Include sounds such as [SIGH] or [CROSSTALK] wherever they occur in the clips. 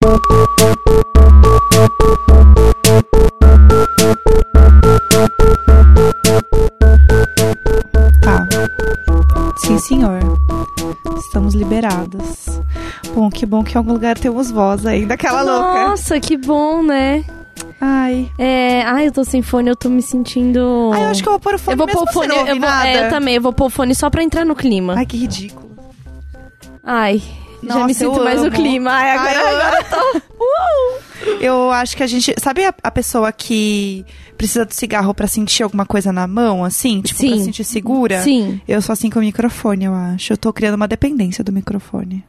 Tá. Sim, senhor. Estamos liberadas. Bom, que bom que em algum lugar temos voz aí daquela louca. Nossa, que bom, né? Ai. É, ai, eu tô sem fone, eu tô me sentindo. Ai, eu acho que eu vou pôr o fone eu vou pôr o fone, eu, vou, é, eu também, eu vou pôr o fone só pra entrar no clima. Ai, que ridículo. Ai, já Nossa, me sinto mais amo. clima. Ai, agora, Ai, eu agora tô. Uh! Eu acho que a gente. Sabe a, a pessoa que precisa do cigarro pra sentir alguma coisa na mão, assim? Tipo, pra Sim. sentir segura? Sim, Eu sou assim com o microfone, eu acho. Eu tô criando uma dependência do microfone.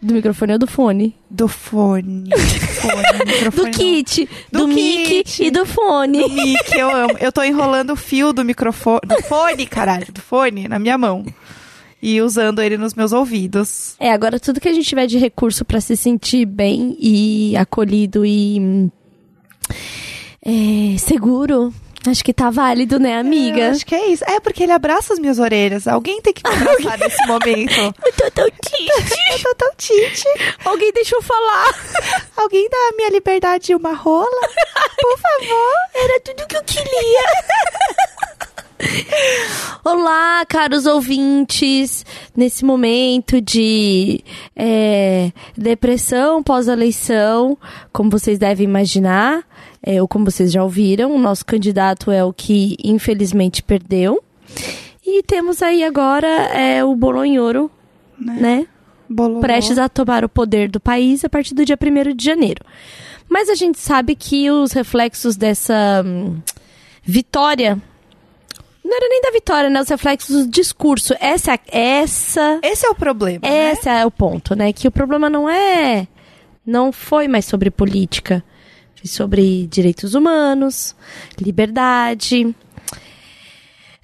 do microfone ou do fone? Do fone. fone Do kit, do, Do mic e do fone. Do mic, eu amo. Eu tô enrolando o fio do microfone. Do fone, caralho. Do fone na minha mão. E usando ele nos meus ouvidos. É, agora tudo que a gente tiver de recurso pra se sentir bem e acolhido e é, seguro, acho que tá válido, né, Eu amiga? acho que é isso. É porque ele abraça as minhas orelhas. Alguém tem que me abraçar nesse momento. [LAUGHS] Eu tô tão triste. Eu tô tão tite. Alguém deixou eu falar. Alguém dá a minha liberdade uma rola? Por favor. Era tudo que eu queria. [LAUGHS] Olá, caros ouvintes. Nesse momento de é, depressão pós-eleição, como vocês devem imaginar, é, ou como vocês já ouviram, o nosso candidato é o que infelizmente perdeu. E temos aí agora é, o Bolonhoro, né? Bololô. prestes a tomar o poder do país a partir do dia 1 de janeiro. Mas a gente sabe que os reflexos dessa hum, vitória. Não era nem da vitória, né? Os reflexos do discurso. Essa, essa, Esse é o problema, né? esse é o ponto, né? Que o problema não é. Não foi mais sobre política. Foi sobre direitos humanos, liberdade.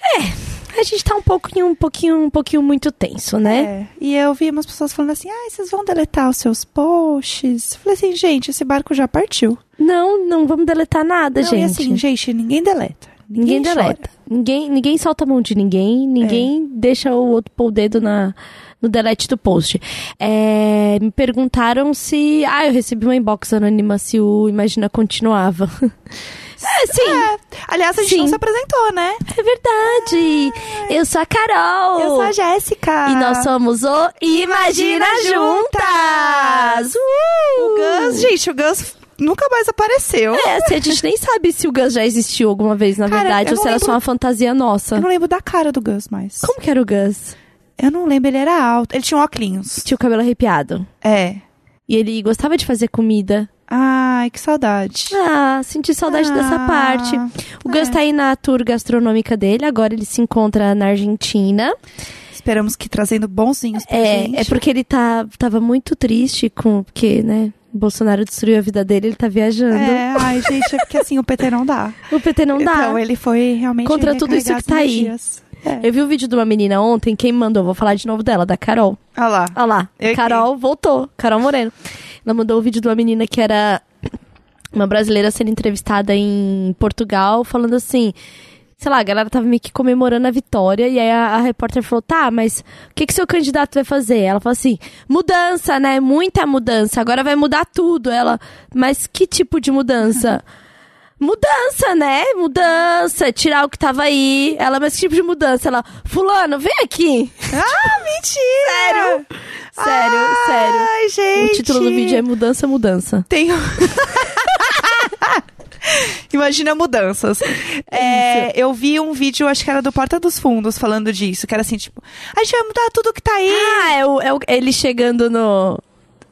É, a gente tá um pouquinho, um pouquinho, um pouquinho muito tenso, né? É. E eu vi umas pessoas falando assim, ah, vocês vão deletar os seus posts. Eu falei assim, gente, esse barco já partiu. Não, não vamos deletar nada, Não, gente. E assim, gente, ninguém deleta. ninguém, chora. deleta. Ninguém, ninguém solta a mão de ninguém, ninguém deixa o outro pôr o dedo na, no delete do post. É, me perguntaram se. Ah, eu recebi uma inbox anônima se o Imagina continuava. [LAUGHS] É, sim, É. Aliás, a gente Sim. não se apresentou, né? é verdade. Eu sou a Carol. Eu sou a Jéssica. E nós somos o Imagina Juntas! Uh! O Gus, gente, o Gus nunca mais apareceu. É, assim, a gente nem sabe se o Gus já existiu alguma vez, na Cara, verdade, ou se era lembro- só uma fantasia nossa. Eu não lembro da cara do Gus mais. Como que era o Gus? Eu não lembro, ele era alto. Ele tinha um óculos. Tinha o cabelo arrepiado. É. E ele gostava de fazer comida. Ai, que saudade. Ah, senti saudade dessa Ah, parte. O Gus é. tá aí na tour gastronômica dele, agora ele se encontra na Argentina. Esperamos que trazendo bonzinhos pra É, gente. é porque ele tá, tava muito triste com. Porque, né? Bolsonaro destruiu a vida dele, ele tá viajando. É, ai, gente, é porque assim, o PT não dá. [LAUGHS] O PT não dá. Então, ele foi realmente Contra tudo isso que tá aí. É. Eu vi o vídeo de uma menina ontem, quem mandou? Vou falar de novo dela, da Carol. Olha lá. Olha lá, Eu. Carol voltou, Carol Moreno. Ela mandou o vídeo de uma menina que era uma brasileira sendo entrevistada em Portugal, falando assim. Sei lá, a galera tava meio que comemorando a vitória, e aí a, a repórter falou: tá, mas o que que seu candidato vai fazer? Ela falou assim: mudança, né? Muita mudança, agora vai mudar tudo. Ela, mas que tipo de mudança? [LAUGHS] Mudança, né? Mudança, tirar o que tava aí. Ela, mas que tipo de mudança? Ela, Fulano, vem aqui. [LAUGHS] Ah, mentira! Sério? Sério, sério. Ai, gente. O título do vídeo é Mudança, Mudança. Tem... [LAUGHS] [LAUGHS] Imagina mudanças. É, eu vi um vídeo, acho que era do Porta dos Fundos, falando disso. Que era assim, tipo, a gente vai mudar tudo que tá aí. Ah, é, o, é o- ele chegando no.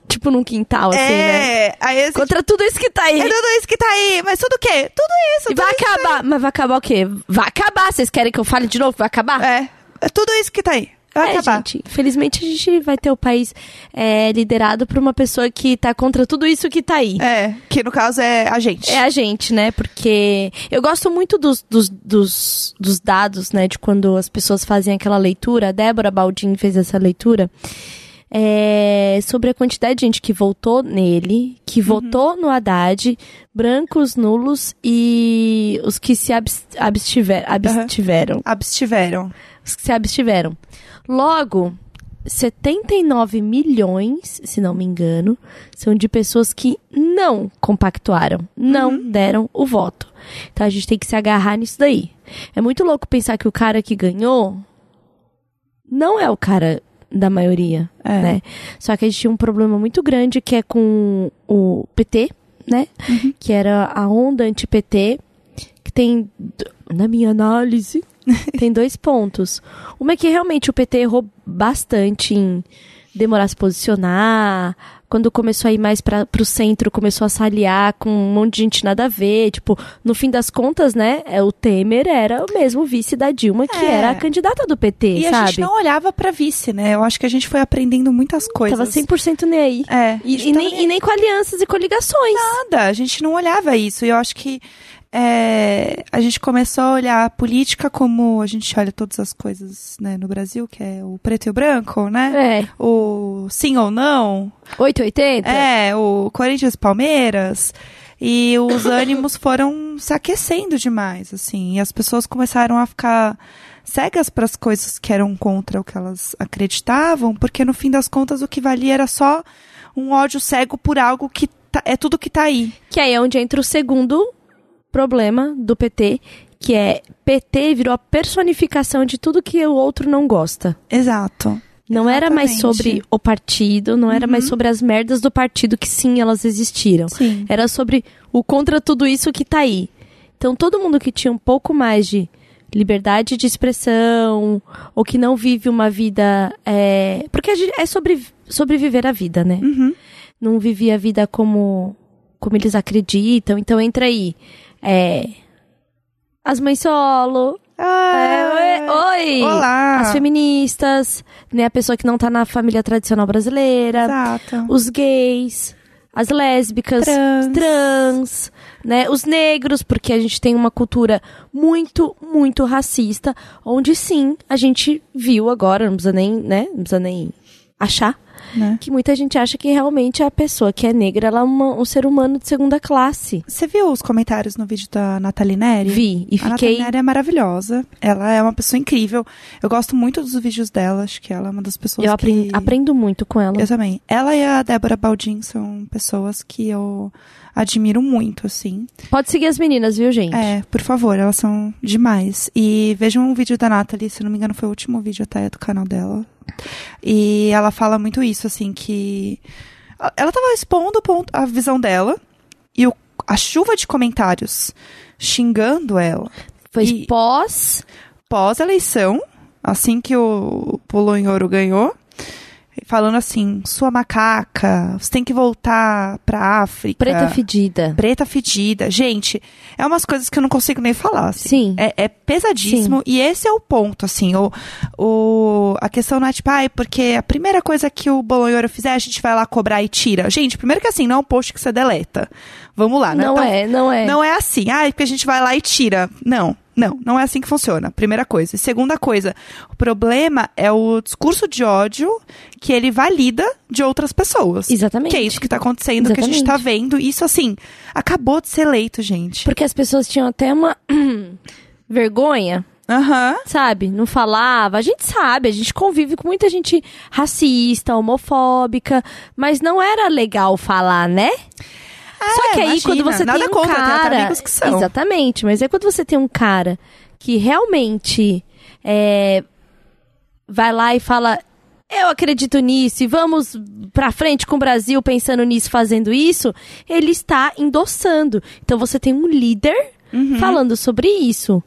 Tipo num quintal, assim, né? é, aí assim, Contra tudo isso que tá aí. é tudo isso que tá aí. Mas tudo o quê? Tudo isso. E tudo vai isso acabar. Mas vai acabar o quê? Vai acabar. Vocês querem que eu fale de novo? Vai acabar? É, é tudo isso que tá aí. Vai É, acabar. gente, infelizmente a gente vai ter o país é, liderado por uma pessoa que tá contra tudo isso que tá aí. É, que no caso é a gente. É a gente, né? Porque eu gosto muito dos, dos, dos, dos dados, né? De quando as pessoas fazem aquela leitura. A Débora Baldin fez essa leitura. é, sobre a quantidade de gente que votou nele, que votou no Haddad, brancos, nulos e os que se abs- abstiver, abstiveram. Abstiveram. Os que se abstiveram. Logo, 79 milhões, se não me engano, são de pessoas que não compactuaram, não Uhum. deram o voto. Então a gente tem que se agarrar nisso daí. É muito louco pensar que o cara que ganhou não é o cara da maioria, É. né? Só que a gente tinha um problema muito grande que é com o PT, né? Que era a onda anti-PT, que tem, na minha análise, [LAUGHS] tem dois pontos. Uma é que realmente o PT errou bastante em demorar a se posicionar. Quando começou a ir mais para pro centro, começou a se aliar com um monte de gente nada a ver. Tipo, no fim das contas, né? É, o Temer era o mesmo vice da Dilma, que É. era a candidata do PT, E a sabe? gente não olhava pra vice, né? Eu acho que a gente foi aprendendo muitas coisas. Tava 100% nem aí. É. a E, e tava nem, e nem com alianças e coligações. nada. A gente não olhava isso. E eu acho que é, a gente começou a olhar a política como a gente olha todas as coisas né, no Brasil, que é o preto e o branco, né? É. O sim ou não. 880? É, o Corinthians Palmeiras. E os [COUGHS] ânimos foram se aquecendo demais, assim. E as pessoas começaram a ficar cegas para as coisas que eram contra o que elas acreditavam, porque no fim das contas o que valia era só um ódio cego por algo que tá- é tudo que tá aí. Que aí é onde entra o segundo problema do PT, que é PT virou a personificação de tudo que o outro não gosta. Exato. Não era mais Exatamente. sobre o partido, não era mais sobre as merdas do partido, que sim, elas existiram. Sim. Era sobre o contra tudo isso que tá aí. Então, todo mundo que tinha um pouco mais de liberdade de expressão, ou que não vive uma vida. É... Porque é sobre, sobre viver a vida, né? Uhum. Não vive a vida como, como eles acreditam. Então, entra aí. É... As mães solo. Ah, É, oi, oi! Olá. As feministas, né? A pessoa que não tá na família tradicional brasileira Exato. os gays, as lésbicas, Trans. trans, né, os negros, porque a gente tem uma cultura muito, muito racista, onde sim, a gente viu agora, não precisa nem, né, não precisa nem achar, Né? que muita gente acha que realmente a pessoa que é negra, ela é uma- um ser humano de segunda classe. Você viu os comentários no vídeo da Nathalie Neri? Vi, e A Nathalie fiquei... É maravilhosa. Ela é uma pessoa incrível. Eu gosto muito dos vídeos dela. Acho que ela é uma das pessoas Eu que... aprendo muito com ela. Eu também. Ela e a Débora Baldin são pessoas que eu admiro muito, assim. Pode seguir as meninas, viu, gente? É, por favor, elas são demais. E vejam um vídeo da Nathalie, se não me engano foi o último vídeo até do canal dela. E ela fala muito isso, assim, que... Ela tava expondo a visão dela e o- a chuva de comentários xingando ela Foi E- pós... pós-eleição, assim que o Polonhoro ganhou, falando assim, sua macaca, você tem que voltar pra África. Preta fedida. Preta fedida. Gente, é umas coisas que eu não consigo nem falar. assim. Sim. É, é pesadíssimo. E esse é o ponto, assim. O, o, a questão não é tipo, ai, porque a primeira coisa que o Bolonhoro fizer, a gente vai lá cobrar e tira. Gente, primeiro que assim, não é um post que você deleta. Vamos lá, né? Não Então, é, não é. não é assim, ah, é porque a gente vai lá e tira. Não, não, não é assim que funciona. Primeira coisa. E segunda coisa, o problema é o discurso de ódio que ele valida de outras pessoas. Exatamente. Que é isso que tá acontecendo, que a gente tá vendo. Isso, assim, acabou de ser eleito, gente. Porque as pessoas tinham até uma [CLEARS THROAT] vergonha, Aham. sabe? Não falava. A gente sabe, a gente convive com muita gente racista, homofóbica, mas não era legal falar, né? Só que aí imagina, quando você tem um contra, tem cara, amigos que são. exatamente, mas é quando você tem um cara que realmente é, vai lá e fala eu acredito nisso e vamos pra frente com o Brasil pensando nisso, fazendo isso, ele está endossando. Então você tem um líder Uhum. falando sobre isso.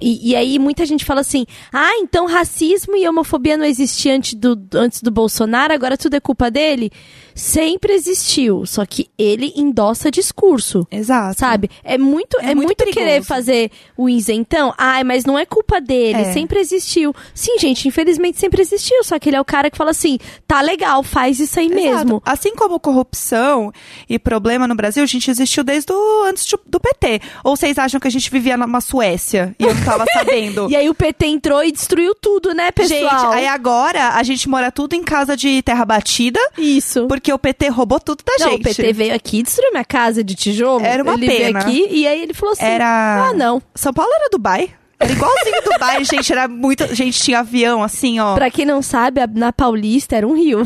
E, e aí muita gente fala assim: ah, então racismo e homofobia não existia antes do, antes do Bolsonaro, agora tudo é culpa dele? Sempre existiu, só que ele endossa discurso. Exato. Sabe? É muito, É é muito muito, querer fazer o isentão. Ai, mas não é culpa dele, É. sempre existiu. Sim, gente, infelizmente sempre existiu. Só que ele é o cara que fala assim: tá legal, faz isso aí Exato. mesmo. Assim como corrupção e problema no Brasil, a gente existiu desde o, antes do PT. Ou vocês acham que a gente vivia numa Suécia e eu não tava [LAUGHS] sabendo? E aí o PT entrou e destruiu tudo, né, pessoal? Gente, aí agora a gente mora tudo em casa de terra batida, Isso. porque o PT roubou tudo da Não, gente. o PT veio aqui e destruiu minha casa de tijolo. Era uma ele pena. veio aqui e aí ele falou assim: Era. Ah, não. São Paulo era Dubai. Era igualzinho [LAUGHS] Dubai, gente. Era muito. Gente, tinha avião, assim, ó. Pra quem não sabe, na Paulista era um rio.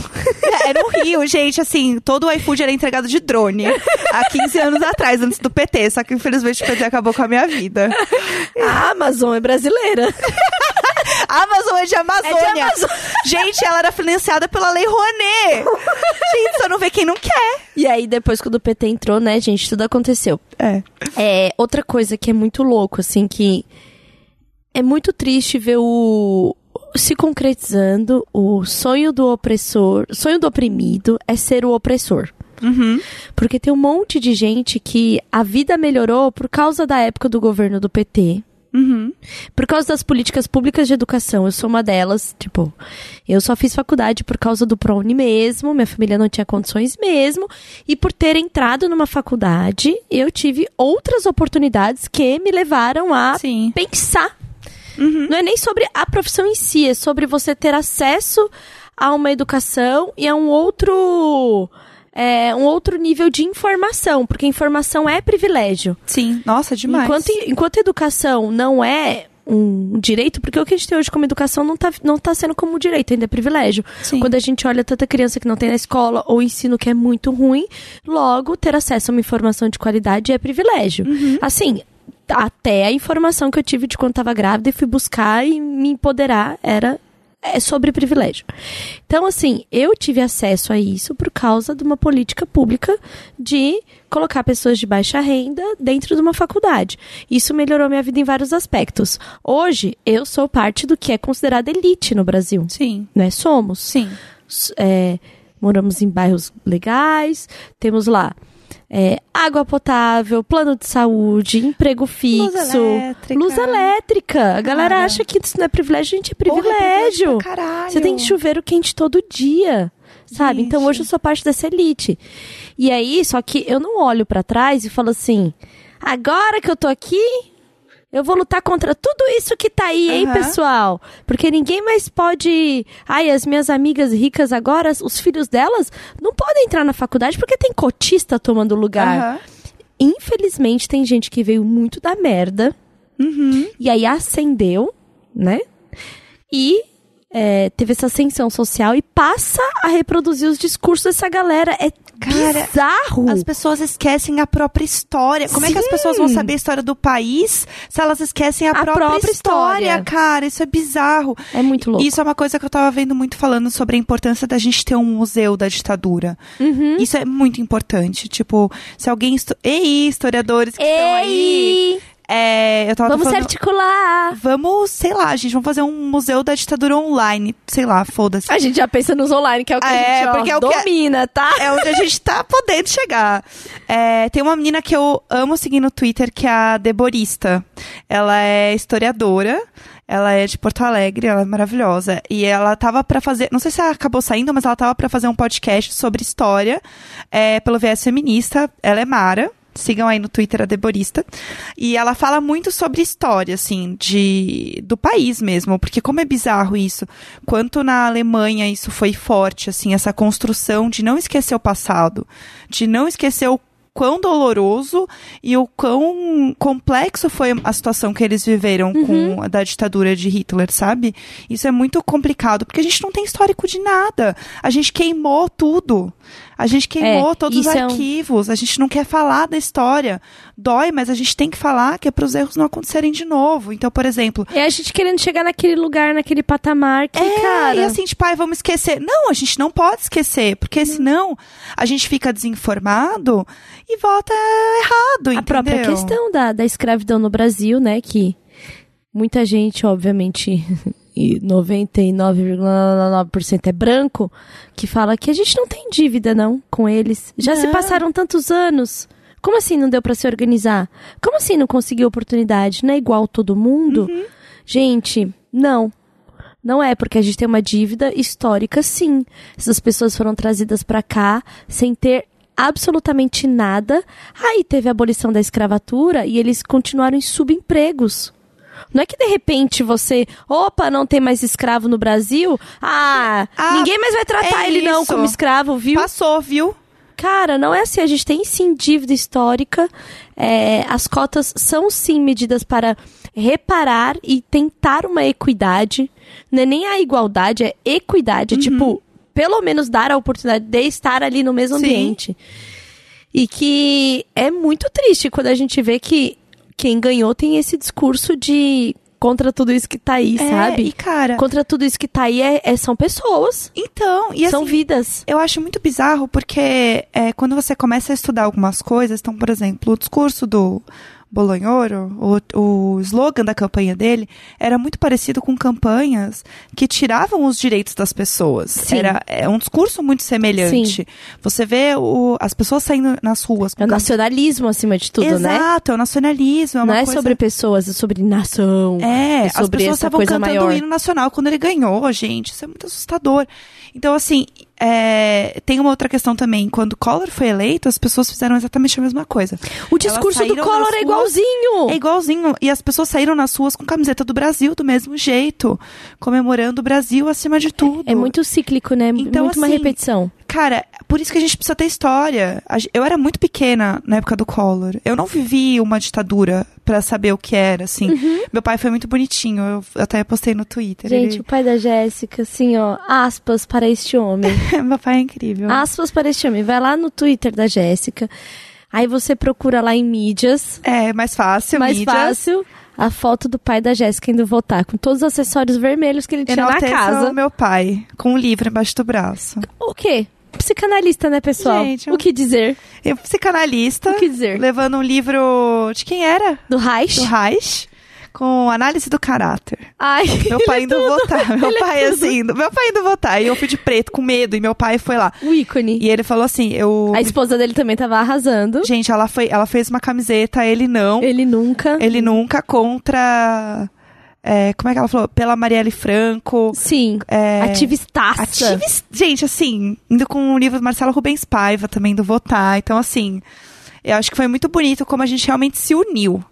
Era um rio, gente, assim, todo o iFood era entregado de drone. Há 15 anos atrás, antes do PT. Só que infelizmente o PT acabou com a minha vida. A Amazon é brasileira. [LAUGHS] A Amazon é de Amazônia. É de. [LAUGHS] Gente, ela era financiada pela Lei Rouanet. Gente, só não vê quem não quer. E aí, depois que o do PT entrou, né, gente, tudo aconteceu. É. É, outra coisa que é muito louco, assim, que é muito triste ver o se concretizando o sonho do opressor, sonho do oprimido é ser o opressor. Uhum. Porque tem um monte de gente que a vida melhorou por causa da época do governo do PT. Uhum. Por causa das políticas públicas de educação, eu sou uma delas. Tipo, eu só fiz faculdade por causa do ProUni mesmo, minha família não tinha condições mesmo. E por ter entrado numa faculdade, eu tive outras oportunidades que me levaram a Sim. pensar. Não é nem sobre a profissão em si, é sobre você ter acesso a uma educação e a um outro. É, um outro nível de informação, porque informação é privilégio. Sim. Nossa, demais. Enquanto, enquanto educação não é um direito, porque o que a gente tem hoje como educação não tá, não tá sendo como direito, ainda é privilégio. Sim. Quando a gente olha tanta criança que não tem na escola ou ensino que é muito ruim, logo ter acesso a uma informação de qualidade é privilégio. Assim, até a informação que eu tive de quando estava grávida e fui buscar e me empoderar era é sobre privilégio. Então, assim, eu tive acesso a isso por causa de uma política pública de colocar pessoas de baixa renda dentro de uma faculdade. Isso melhorou minha vida em vários aspectos. Hoje, eu sou parte do que é considerada elite no Brasil. Sim. Né? Somos. Sim. É, moramos em bairros legais, temos lá é, água potável, plano de saúde, emprego fixo, elétrica. luz elétrica. A galera acha que isso não é privilégio, gente, é Porra, privilégio. pra caralho. Você tem chuveiro quente todo dia, sabe? Gente. Então hoje eu sou parte dessa elite. E aí, só que eu não olho pra trás e falo assim: agora que eu tô aqui, eu vou lutar contra tudo isso que tá aí, hein, Aham. pessoal? Porque ninguém mais pode. Ai, as minhas amigas ricas agora, os filhos delas, não podem entrar na faculdade porque tem cotista tomando lugar. Aham. Infelizmente, tem gente que veio muito da merda. Uhum. E aí acendeu, né? E é, teve essa ascensão social e passa a reproduzir os discursos dessa galera. É Cara, bizarro. As pessoas esquecem a própria história. Como é que as Sim. pessoas vão saber a história do país se elas esquecem a, A própria, própria história, história. cara? Isso é bizarro. É muito louco. Isso é uma coisa que eu tava vendo muito falando sobre a importância da gente ter um museu da ditadura. Uhum. Isso é muito importante. Tipo, se alguém. Estu... Ei, historiadores que estão aí. É, eu tava vamos se falando. articular. Vamos, sei lá, gente, vamos fazer um museu da ditadura online. Sei lá, foda-se. A gente já pensa nos online, que é o que É, a gente ó, porque é o que- domina, tá? É onde a gente tá podendo chegar. É, tem uma menina que eu amo seguir no Twitter, que é a Deborista. Ela é historiadora. Ela é de Porto Alegre, ela é maravilhosa. E ela tava pra fazer. Não sei se ela acabou saindo, mas ela tava pra fazer um podcast sobre história é, pelo viés feminista. Ela é Mara. Sigam aí no Twitter a Deborista. E ela fala muito sobre história, assim, de do país mesmo, porque como é bizarro isso. Quanto na Alemanha isso foi forte, assim, essa construção de não esquecer o passado, de não esquecer o quão doloroso e o quão complexo foi a situação que eles viveram com a da ditadura de Hitler, sabe? Isso é muito complicado, porque a gente não tem histórico de nada. A gente queimou tudo. A gente queimou É, todos os isso é um- arquivos. A gente não quer falar da história. Dói, mas a gente tem que falar que é para os erros não acontecerem de novo. Então, por exemplo, É a gente querendo chegar naquele lugar, naquele patamar que, é, cara... e assim, tipo, ai, vamos esquecer. Não, a gente não pode esquecer, porque Hum. senão a gente fica desinformado e volta errado, entendeu? a própria questão da, da escravidão no Brasil, né? Que muita gente, obviamente, [LAUGHS] e 99,9% é branco, que fala que a gente não tem dívida, não, com eles. Já se Não. passaram tantos anos. Como assim não deu pra se organizar? Como assim não conseguiu oportunidade? Não é igual todo mundo? Uhum. Gente, não. Não é, porque a gente tem uma dívida histórica, sim. Essas pessoas foram trazidas pra cá sem ter absolutamente nada. Aí teve a abolição da escravatura e eles continuaram em subempregos. Não é que de repente você, opa, não tem mais escravo no Brasil? Ah, Ah, ninguém mais vai tratar é ele não isso. como escravo, viu? Passou, viu? Cara, não é assim. A gente tem sim dívida histórica. É, as cotas são sim medidas para reparar e tentar uma equidade. Não é nem a igualdade, é equidade. É, tipo, pelo menos dar a oportunidade de estar ali no mesmo Sim. ambiente. E que é muito triste quando a gente vê que quem ganhou tem esse discurso de contra tudo isso que tá aí, É, sabe? E, cara, Contra tudo isso que tá aí é, é- são pessoas, então, e são assim, vidas. Eu acho muito bizarro porque é, quando você começa a estudar algumas coisas, então, por exemplo, o discurso do Bolonhoro, o, o slogan da campanha dele, era muito parecido com campanhas que tiravam os direitos das pessoas. Sim. Era é um discurso muito semelhante. Você vê o, as pessoas saindo nas ruas com É o nacionalismo acima de tudo, né? Exato, é o nacionalismo. É Não é coisa... sobre pessoas, é sobre nação. É, É as sobre pessoas essa estavam cantando maior. o hino nacional quando ele ganhou, gente. Isso é muito assustador. Então, assim, é, tem uma outra questão também. Quando Collor foi eleito, as pessoas fizeram exatamente a mesma coisa. O discurso do Collor é igualzinho. É igualzinho. E as pessoas saíram nas ruas com camiseta do Brasil, do mesmo jeito. Comemorando o Brasil acima de tudo. É muito cíclico, né? Então, muito uma assim, repetição. Cara, por isso que a gente precisa ter história. Eu era muito pequena na época do Collor. Eu não vivi uma ditadura pra saber o que era, assim. Meu pai foi muito bonitinho. Eu até postei no Twitter. Uhum. Gente, Ele- o pai da Jéssica, assim, ó, aspas para este homem. [LAUGHS] Meu pai é incrível. aspas para este homem. Vai lá no Twitter da Jéssica. Aí você procura lá em mídias. É, mais fácil, mais mídias. fácil. A foto do pai da Jéssica indo votar, com todos os acessórios vermelhos que ele tinha na casa. o meu pai, com um livro embaixo do braço. O quê? Psicanalista, né, pessoal? Gente, O que dizer? Eu, psicanalista, O que dizer? levando um livro de quem era? Do Reich? Do Reich, com análise do caráter. Ai, [LAUGHS] Meu pai indo votar. [LAUGHS] Meu Ele é pai, tudo. assim, meu pai indo votar. E eu fui de preto, com medo, e meu pai foi lá. o ícone. E ele falou assim, eu... A esposa dele também tava arrasando. Gente, ela, foi, ela fez uma camiseta, ele não. Ele nunca. Ele nunca contra... é, como é que ela falou? Pela Marielle Franco. Sim. É, Ativistaça. Ativis... Gente, assim, indo com o livro do Marcelo Rubens Paiva também do Votar. Então, assim, eu acho que foi muito bonito como a gente realmente se uniu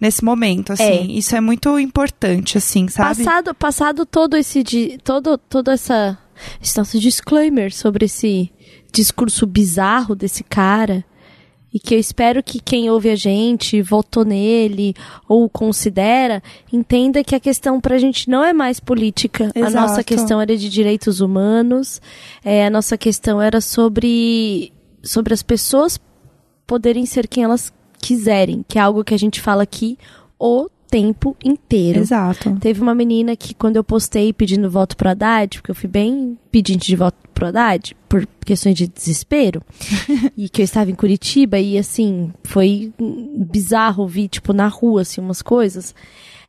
nesse momento, assim. É. Isso é muito importante, assim, sabe? Passado, passado todo esse todo todo essa esse nosso disclaimer sobre esse discurso bizarro desse cara e que eu espero que quem ouve a gente, votou nele ou considera, entenda que a questão pra gente não é mais política. A Exato. nossa questão era de direitos humanos, é, a nossa questão era sobre sobre as pessoas poderem ser quem elas quiserem, que é algo que a gente fala aqui o tempo inteiro. Exato. Teve uma menina que, quando eu postei pedindo voto pro Haddad, porque eu fui bem pedinte de voto pro Haddad, por questões de desespero, [LAUGHS] e que eu estava em Curitiba, e assim, foi bizarro ouvir, tipo, na rua, assim, umas coisas.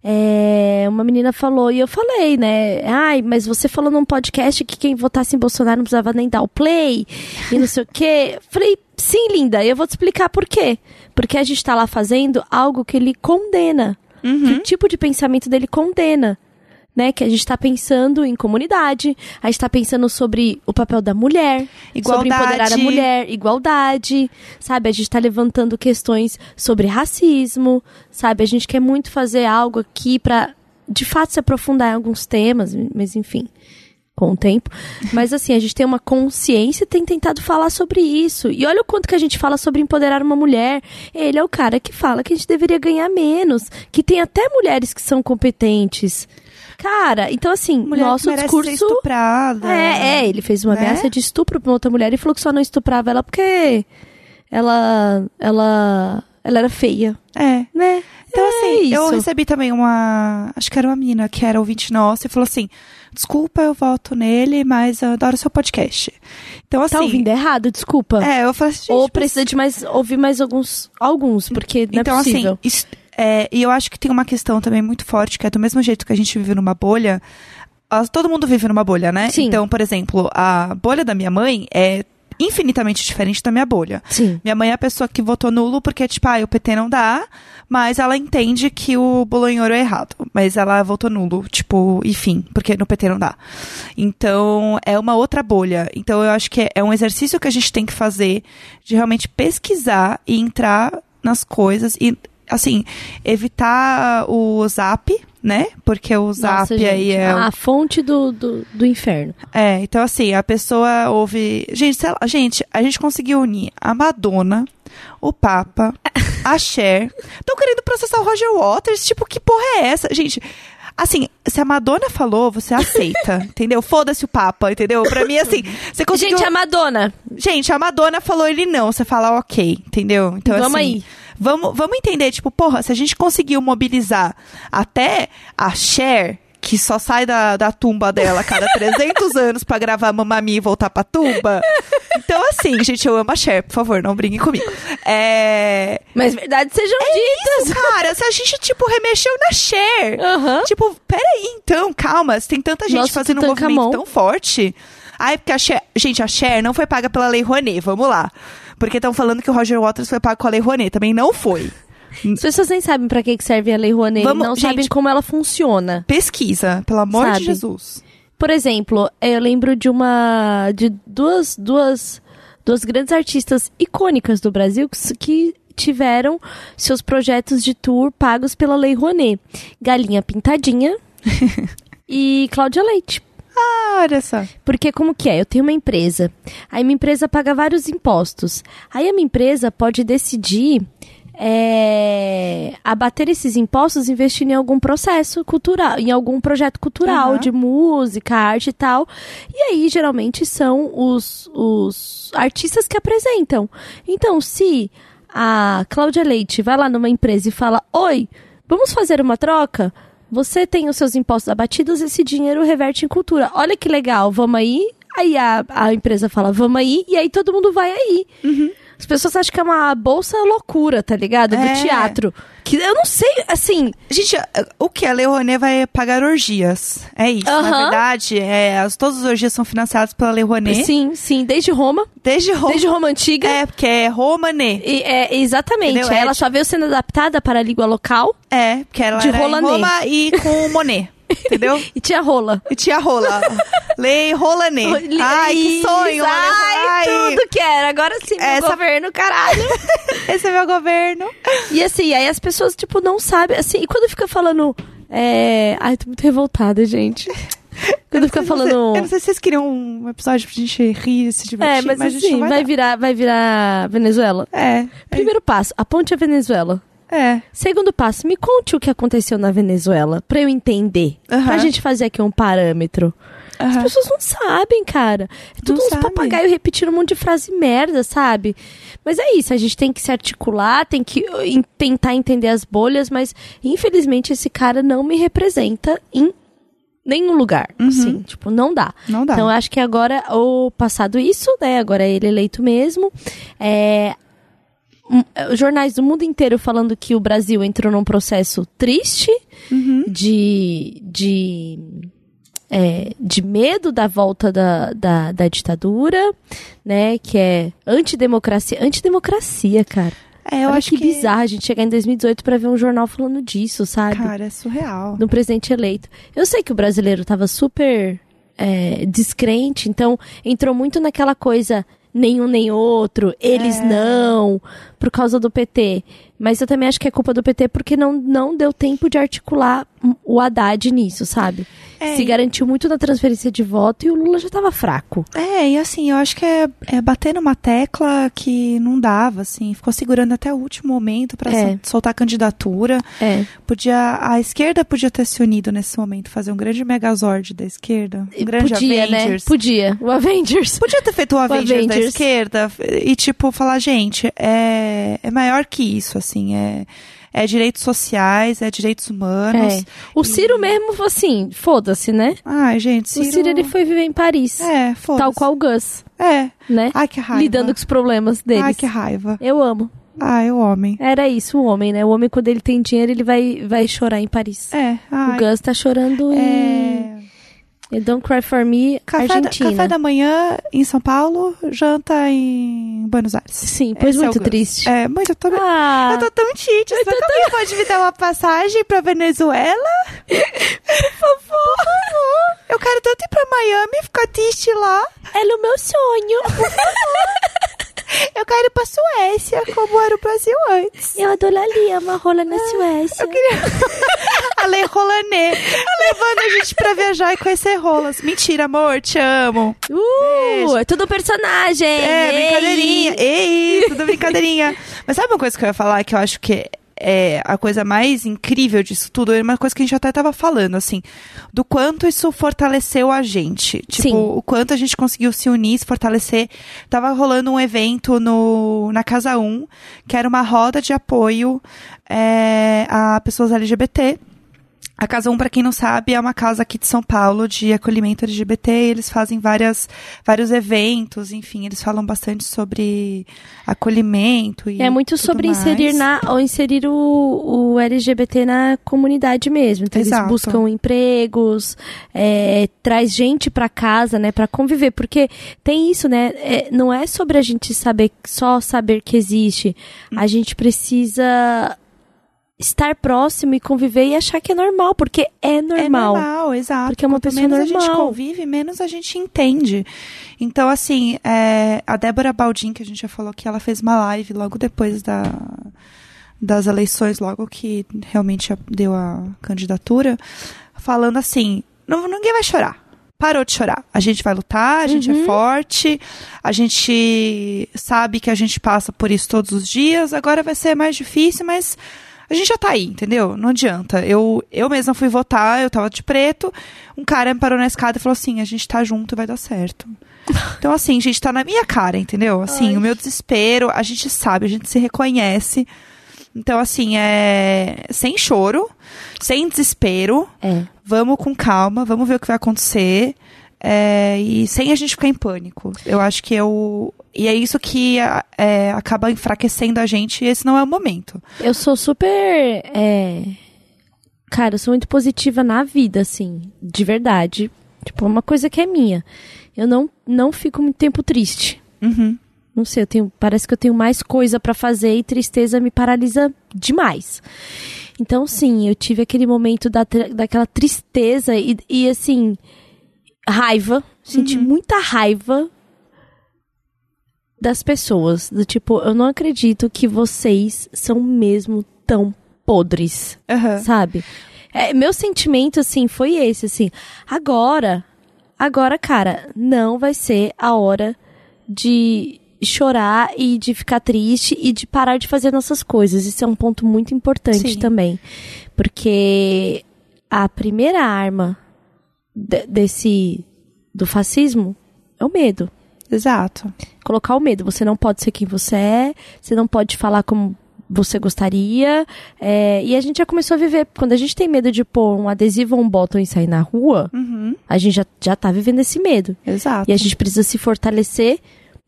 É, uma menina falou, e eu falei, né? Ai, mas você falou num podcast que quem votasse em Bolsonaro não precisava nem dar o play, e não sei o quê. Falei, sim, linda, eu vou te explicar por quê. Porque a gente tá lá fazendo algo que ele condena que o tipo de pensamento dele condena. Né, que a gente está pensando em comunidade, a gente está pensando sobre o papel da mulher, sobre Igualdade. empoderar a mulher, igualdade, sabe? A gente está levantando questões sobre racismo, sabe? A gente quer muito fazer algo aqui para, de fato, se aprofundar em alguns temas, mas enfim, com o tempo. Mas assim, a gente tem uma consciência e tem tentado falar sobre isso. E olha o quanto que a gente fala sobre empoderar uma mulher. Ele é o cara que fala que a gente deveria ganhar menos, que tem até mulheres que são competentes. Cara, então assim, Mulher nosso discurso ser estuprada. é, é, ele fez uma Né? ameaça de estupro pra uma outra mulher e falou que só não estuprava ela porque ela ela ela era feia, É. né? Então, É assim, eu isso. recebi também uma. Acho que era uma menina que era ouvinte nossa e falou assim: desculpa, eu voto nele, mas eu adoro seu podcast. Então, assim. Tá ouvindo errado, desculpa. É, eu falei assim, Ou mas- precisa de mais ouvir mais alguns alguns, porque não então, é possível. assim, isso- é, e eu acho que tem uma questão também muito forte, que é do mesmo jeito que a gente vive numa bolha, todo mundo vive numa bolha, né? Sim. Então, por exemplo, a bolha da minha mãe é infinitamente diferente da minha bolha. Sim. Minha mãe é a pessoa que votou nulo porque, tipo, ah, o PT não dá, mas ela entende que o Bolonhoro é errado. Mas ela votou nulo, tipo, enfim, porque no PT não dá. Então, é uma outra bolha. Então, eu acho que é- é um exercício que a gente tem que fazer de realmente pesquisar e entrar nas coisas e, assim, evitar o zap, né? Porque o zap Nossa, aí é. a fonte do, do, do inferno. É, então assim, a pessoa ouve. Gente, sei lá, gente, a gente conseguiu unir a Madonna, o Papa, [LAUGHS] a Cher. Estão querendo processar o Roger Waters. Tipo, que porra é essa? Gente, assim, se a Madonna falou, você [LAUGHS] aceita, entendeu? Foda-se o Papa, entendeu? Pra mim, assim, você conseguiu... Gente, a Madonna. Gente, a Madonna falou ele não, você fala ok, entendeu? Então, Vamos assim, aí. Vamos, vamos entender, tipo, porra, se a gente conseguiu mobilizar até a Cher, que só sai da, da tumba dela a cada 300 [LAUGHS] anos pra gravar Mamma Mia e voltar pra tumba. Então, assim, gente, eu amo a Cher, por favor, não briguem comigo. É... Mas verdades sejam ditas. Isso, cara, se a gente, tipo, remexeu na Cher. Aham. Tipo, peraí, então, calma, se tem tanta gente Nossa, fazendo um movimento tão forte. Ai, porque a Cher, gente, a Cher não foi paga pela Lei Rouanet, vamos lá. Porque estão falando que o Roger Waters foi pago com a Lei Rouanet, também não foi. As pessoas nem sabem pra que serve a Lei Rouanet, Vamos- não gente. sabem como ela funciona. Pesquisa, pelo amor Sabe? de Jesus. Por exemplo, eu lembro de uma de duas duas duas grandes artistas icônicas do Brasil que tiveram seus projetos de tour pagos pela Lei Rouanet. Galinha Pintadinha [LAUGHS] e Cláudia Leite. Ah, olha só. Porque como que é? Eu tenho uma empresa. Aí minha empresa paga vários impostos. Aí a minha empresa pode decidir é, abater esses impostos investindo em algum processo cultural, em algum projeto cultural Aham. de música, arte e tal. E aí, geralmente, são os, os artistas que apresentam. Então, se a Cláudia Leite vai lá numa empresa e fala: Oi, vamos fazer uma troca? Você tem os seus impostos abatidos, esse dinheiro reverte em cultura. Olha que legal, vamos aí. Aí a, a empresa fala, vamos aí, e aí todo mundo vai aí. As pessoas acham que é uma bolsa loucura, tá ligado? Do É. teatro. Que eu não sei, assim. Gente, o que? A Lei Rouanet vai pagar orgias. É isso. Na verdade, é, as, todas as orgias são financiadas pela Lei Rouanet. Sim, sim, desde Roma. Desde Roma. Desde Roma Antiga. É, porque é Romanet. E, é, exatamente. Entendeu? Ela É- só veio sendo adaptada para a língua local É, porque ela De era. Roma e com Monet. [LAUGHS] Entendeu? e tinha rola. E tinha rola. Lei Rolanet. Ai, que sonho, Ai, Ai, tudo que era. Agora sim, meu Essa- governo, caralho. [LAUGHS] Esse é meu governo. E assim, aí as pessoas, tipo, não sabem. Assim, e quando fica falando. É... Ai, tô muito revoltada, gente. [LAUGHS] Quando fica falando. Eu não sei se vocês queriam um episódio pra gente rir, se divertir, É, mas, a gente assim, vai, vai, virar, vai virar Venezuela. É, Primeiro passo, aponte a Venezuela. É. Segundo passo, me conte o que aconteceu na Venezuela, pra eu entender. Aham. Pra gente fazer aqui um parâmetro. As Aham. pessoas não sabem, cara. É tudo Não uns sabe. papagaio repetindo um monte de frase merda, sabe? Mas é isso, a gente tem que se articular, tem que uh, tentar entender as bolhas, mas infelizmente esse cara não me representa em nenhum lugar. Assim, tipo, não dá. Não dá. Então eu acho que agora, o passado isso, né? Agora é ele eleito mesmo. É, jornais do mundo inteiro falando que o Brasil entrou num processo triste Uhum. de. de é, de medo da volta da, da, da ditadura, né? Que é antidemocracia. Antidemocracia, cara. É, eu Olha acho que, que, bizarro a gente chegar em 2018 pra ver um jornal falando disso, sabe? Cara, é surreal. no presidente eleito. Eu sei que o brasileiro tava super é, descrente, então entrou muito naquela coisa nenhum nem outro, eles É. não, por causa do PT. Mas eu também acho que é culpa do PT porque não, não deu tempo de articular o Haddad nisso, sabe? É, Se garantiu muito na transferência de voto e o Lula já tava fraco. É, e assim, eu acho que é, é bater numa tecla que não dava, assim. Ficou segurando até o último momento pra É. sol- soltar a candidatura. É. Podia, a esquerda podia ter se unido nesse momento, fazer um grande megazord da esquerda. Um grande Podia, Avengers. né? Podia. O Avengers. Podia ter feito o Avengers, da Avengers. esquerda e, tipo, falar, gente, é, é maior que isso, assim, é, é direitos sociais, é direitos humanos. É. O Ciro mesmo, assim, foda-se, né? Ai, gente, Ciro... O Ciro, ele foi viver em Paris. É, foda Tal qual o Gus, É. né? Ai, que raiva. lidando com os problemas deles. Ai, que raiva. Eu amo. Ai, o homem. Era isso, o homem, né? O homem, quando ele tem dinheiro, ele vai, vai chorar em Paris. É, ai. O Gus tá chorando em É... Don't Cry For Me, Café da, Argentina. café da manhã em São Paulo, janta em Buenos Aires. Sim, pois Esse é muito Gus. triste. É, muito, eu tô, Ah, eu tô tão tite. Você também pode me dar uma passagem pra Venezuela? Por favor. Eu quero tanto ir pra Miami, ficar triste lá. era o meu sonho. [LAUGHS] Eu quero ir pra Suécia, como era o Brasil antes. Eu adoraria uma rola na Suécia. A Lei [LAUGHS] Rolanet, levando a gente pra viajar e conhecer rolas. Mentira, amor, te amo. Uh, é tudo personagem. É, Ei. brincadeirinha. Ei, tudo brincadeirinha. [LAUGHS] Mas sabe uma coisa que eu ia falar que eu acho que é a coisa mais incrível disso tudo? É uma coisa que a gente até tava falando, assim, do quanto isso fortaleceu a gente. Tipo, Sim. o quanto a gente conseguiu se unir, se fortalecer. Tava rolando um evento no, na Casa 1, que era uma roda de apoio é, a pessoas LGBT. A Casa 1, para quem não sabe, é uma casa aqui de São Paulo de acolhimento LGBT. E eles fazem várias, vários eventos, enfim, eles falam bastante sobre acolhimento e É muito sobre mais. inserir na ou inserir o, o LGBT na comunidade mesmo. Então Exato. eles buscam empregos, é, traz gente pra casa, né, Pra conviver, porque tem isso, né? é, não é sobre a gente saber só saber que existe. Hum. A gente precisa estar próximo e conviver e achar que é normal, porque é É normal. normal, exato. Porque é uma Quanto pessoa menos a gente normal. convive, menos a gente entende. Então, assim, é, a Débora Baldin, que a gente já falou que ela fez uma live logo depois da, das eleições, logo que realmente deu a candidatura, falando assim: ninguém vai chorar. Parou de chorar. A gente vai lutar, a gente Uhum. é forte, a gente sabe que a gente passa por isso todos os dias, agora vai ser mais difícil, mas a gente já tá aí, entendeu? Não adianta. Eu, eu mesma fui votar, eu tava de preto, um cara me parou na escada e falou assim: a gente tá junto e vai dar certo. [LAUGHS] Então, assim, gente, tá na minha cara, entendeu? Assim, Ai. o meu desespero, a gente sabe, a gente se reconhece. Então, assim, é. Sem choro, sem desespero. É. Vamos com calma, vamos ver o que vai acontecer. é, e sem a gente ficar em pânico. Eu acho que eu. E é isso que é, acaba enfraquecendo a gente, e esse não é o momento. Eu sou super. é, Cara, eu sou muito positiva na vida, assim. De verdade. Tipo, é uma coisa que é minha. Eu não, não fico muito tempo triste. Uhum. Não sei, eu tenho, parece que eu tenho mais coisa pra fazer e tristeza me paralisa demais. Então, sim, eu tive aquele momento da, daquela tristeza e, e, assim, raiva. Senti muita raiva das pessoas. Do tipo, eu não acredito que vocês são mesmo tão podres Aham. sabe? É, meu sentimento, assim, foi esse, assim. Agora, agora, cara, não vai ser a hora de chorar e de ficar triste e de parar de fazer nossas coisas. Isso é um ponto muito importante Sim. também. Porque a primeira arma de- desse, do fascismo é o medo Exato. colocar o medo. Você não pode ser quem você é, você não pode falar como você gostaria. é, e a gente já começou a viver. Quando a gente tem medo de pôr um adesivo ou um botão e sair na rua, Uhum. a gente já, já tá vivendo esse medo. Exato. E a gente precisa se fortalecer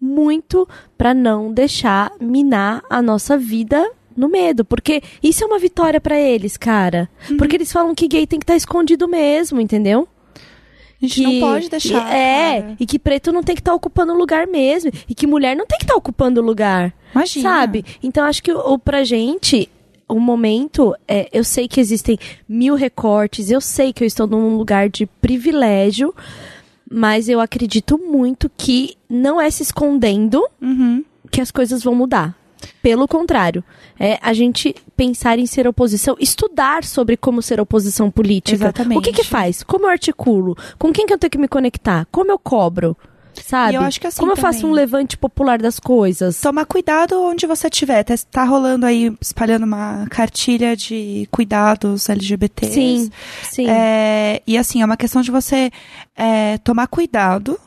muito pra não deixar minar a nossa vida no medo, porque isso é uma vitória pra eles, cara. Uhum. Porque eles falam que gay tem que estar escondido mesmo, entendeu? A gente não pode deixar. e- é, cara. e que preto não tem que estar ocupando lugar mesmo. E que mulher não tem que estar ocupando lugar. Imagina. Sabe? Então acho que o, o pra gente, o momento, é, eu sei que existem mil recortes, eu sei que eu estou num lugar de privilégio, mas eu acredito muito que não é se escondendo Uhum. que as coisas vão mudar. Pelo contrário, é a gente pensar em ser oposição, estudar sobre como ser oposição política. Exatamente. O que que faz? Como eu articulo? Com quem que eu tenho que me conectar? Como eu cobro? Sabe? E eu acho que assim como eu faço também- um levante popular das coisas? Tomar cuidado onde você estiver. Tá, tá rolando aí, espalhando uma cartilha de cuidados LGBTs. Sim, sim. É, e assim, é uma questão de você é, tomar cuidado.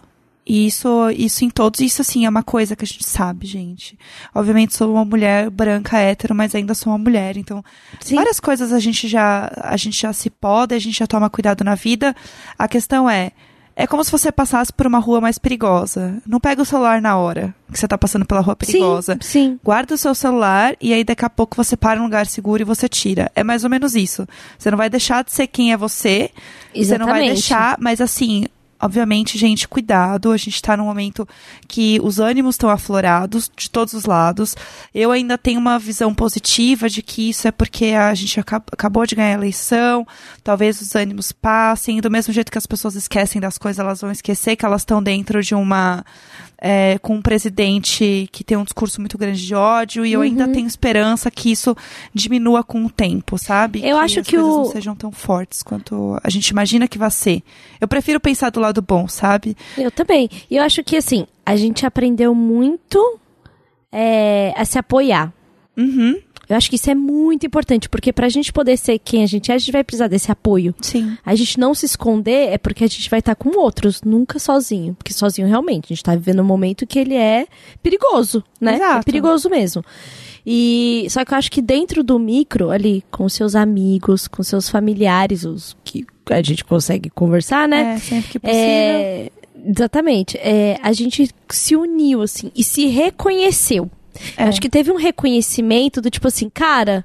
E isso, isso em todos, isso assim, é uma coisa que a gente sabe, gente. Obviamente sou uma mulher branca, hétero, mas ainda sou uma mulher. Então, Sim. várias coisas a gente já, a gente já se pode, a gente já toma cuidado na vida. A questão é, é como se você passasse por uma rua mais perigosa. Não pega o celular na hora que você tá passando pela rua perigosa. Sim, sim. Guarda o seu celular e aí daqui a pouco você para em um lugar seguro e você tira. É mais ou menos isso. Você não vai deixar de ser quem é você. Você não vai Exatamente. deixar, mas assim, obviamente, gente, cuidado. A gente tá num momento que os ânimos estão aflorados de todos os lados. Eu ainda tenho uma visão positiva de que isso é porque a gente aca- acabou de ganhar a eleição. Talvez os ânimos passem. Do mesmo jeito que as pessoas esquecem das coisas, elas vão esquecer que elas estão dentro de uma. é, com um presidente que tem um discurso muito grande de ódio. E eu ainda Uhum. tenho esperança que isso diminua com o tempo, sabe? Eu acho as que coisas o- não sejam tão fortes quanto a gente imagina que vai ser. Eu prefiro pensar do lado bom, sabe? Eu também. E eu acho que, assim, a gente aprendeu muito é, a se apoiar. Uhum. Eu acho que isso é muito importante, porque pra gente poder ser quem a gente é, a gente vai precisar desse apoio. Sim. A gente não se esconder é porque a gente vai estar com outros, nunca sozinho. Porque sozinho realmente, a gente tá vivendo um momento que ele é perigoso, né? Exato. É perigoso mesmo. E só que eu acho que dentro do micro, ali, com seus amigos, com seus familiares, os que a gente consegue conversar, né? É, sempre que possível. É, exatamente. É, a gente se uniu, assim, e se reconheceu. É. Acho que teve um reconhecimento do tipo assim, cara,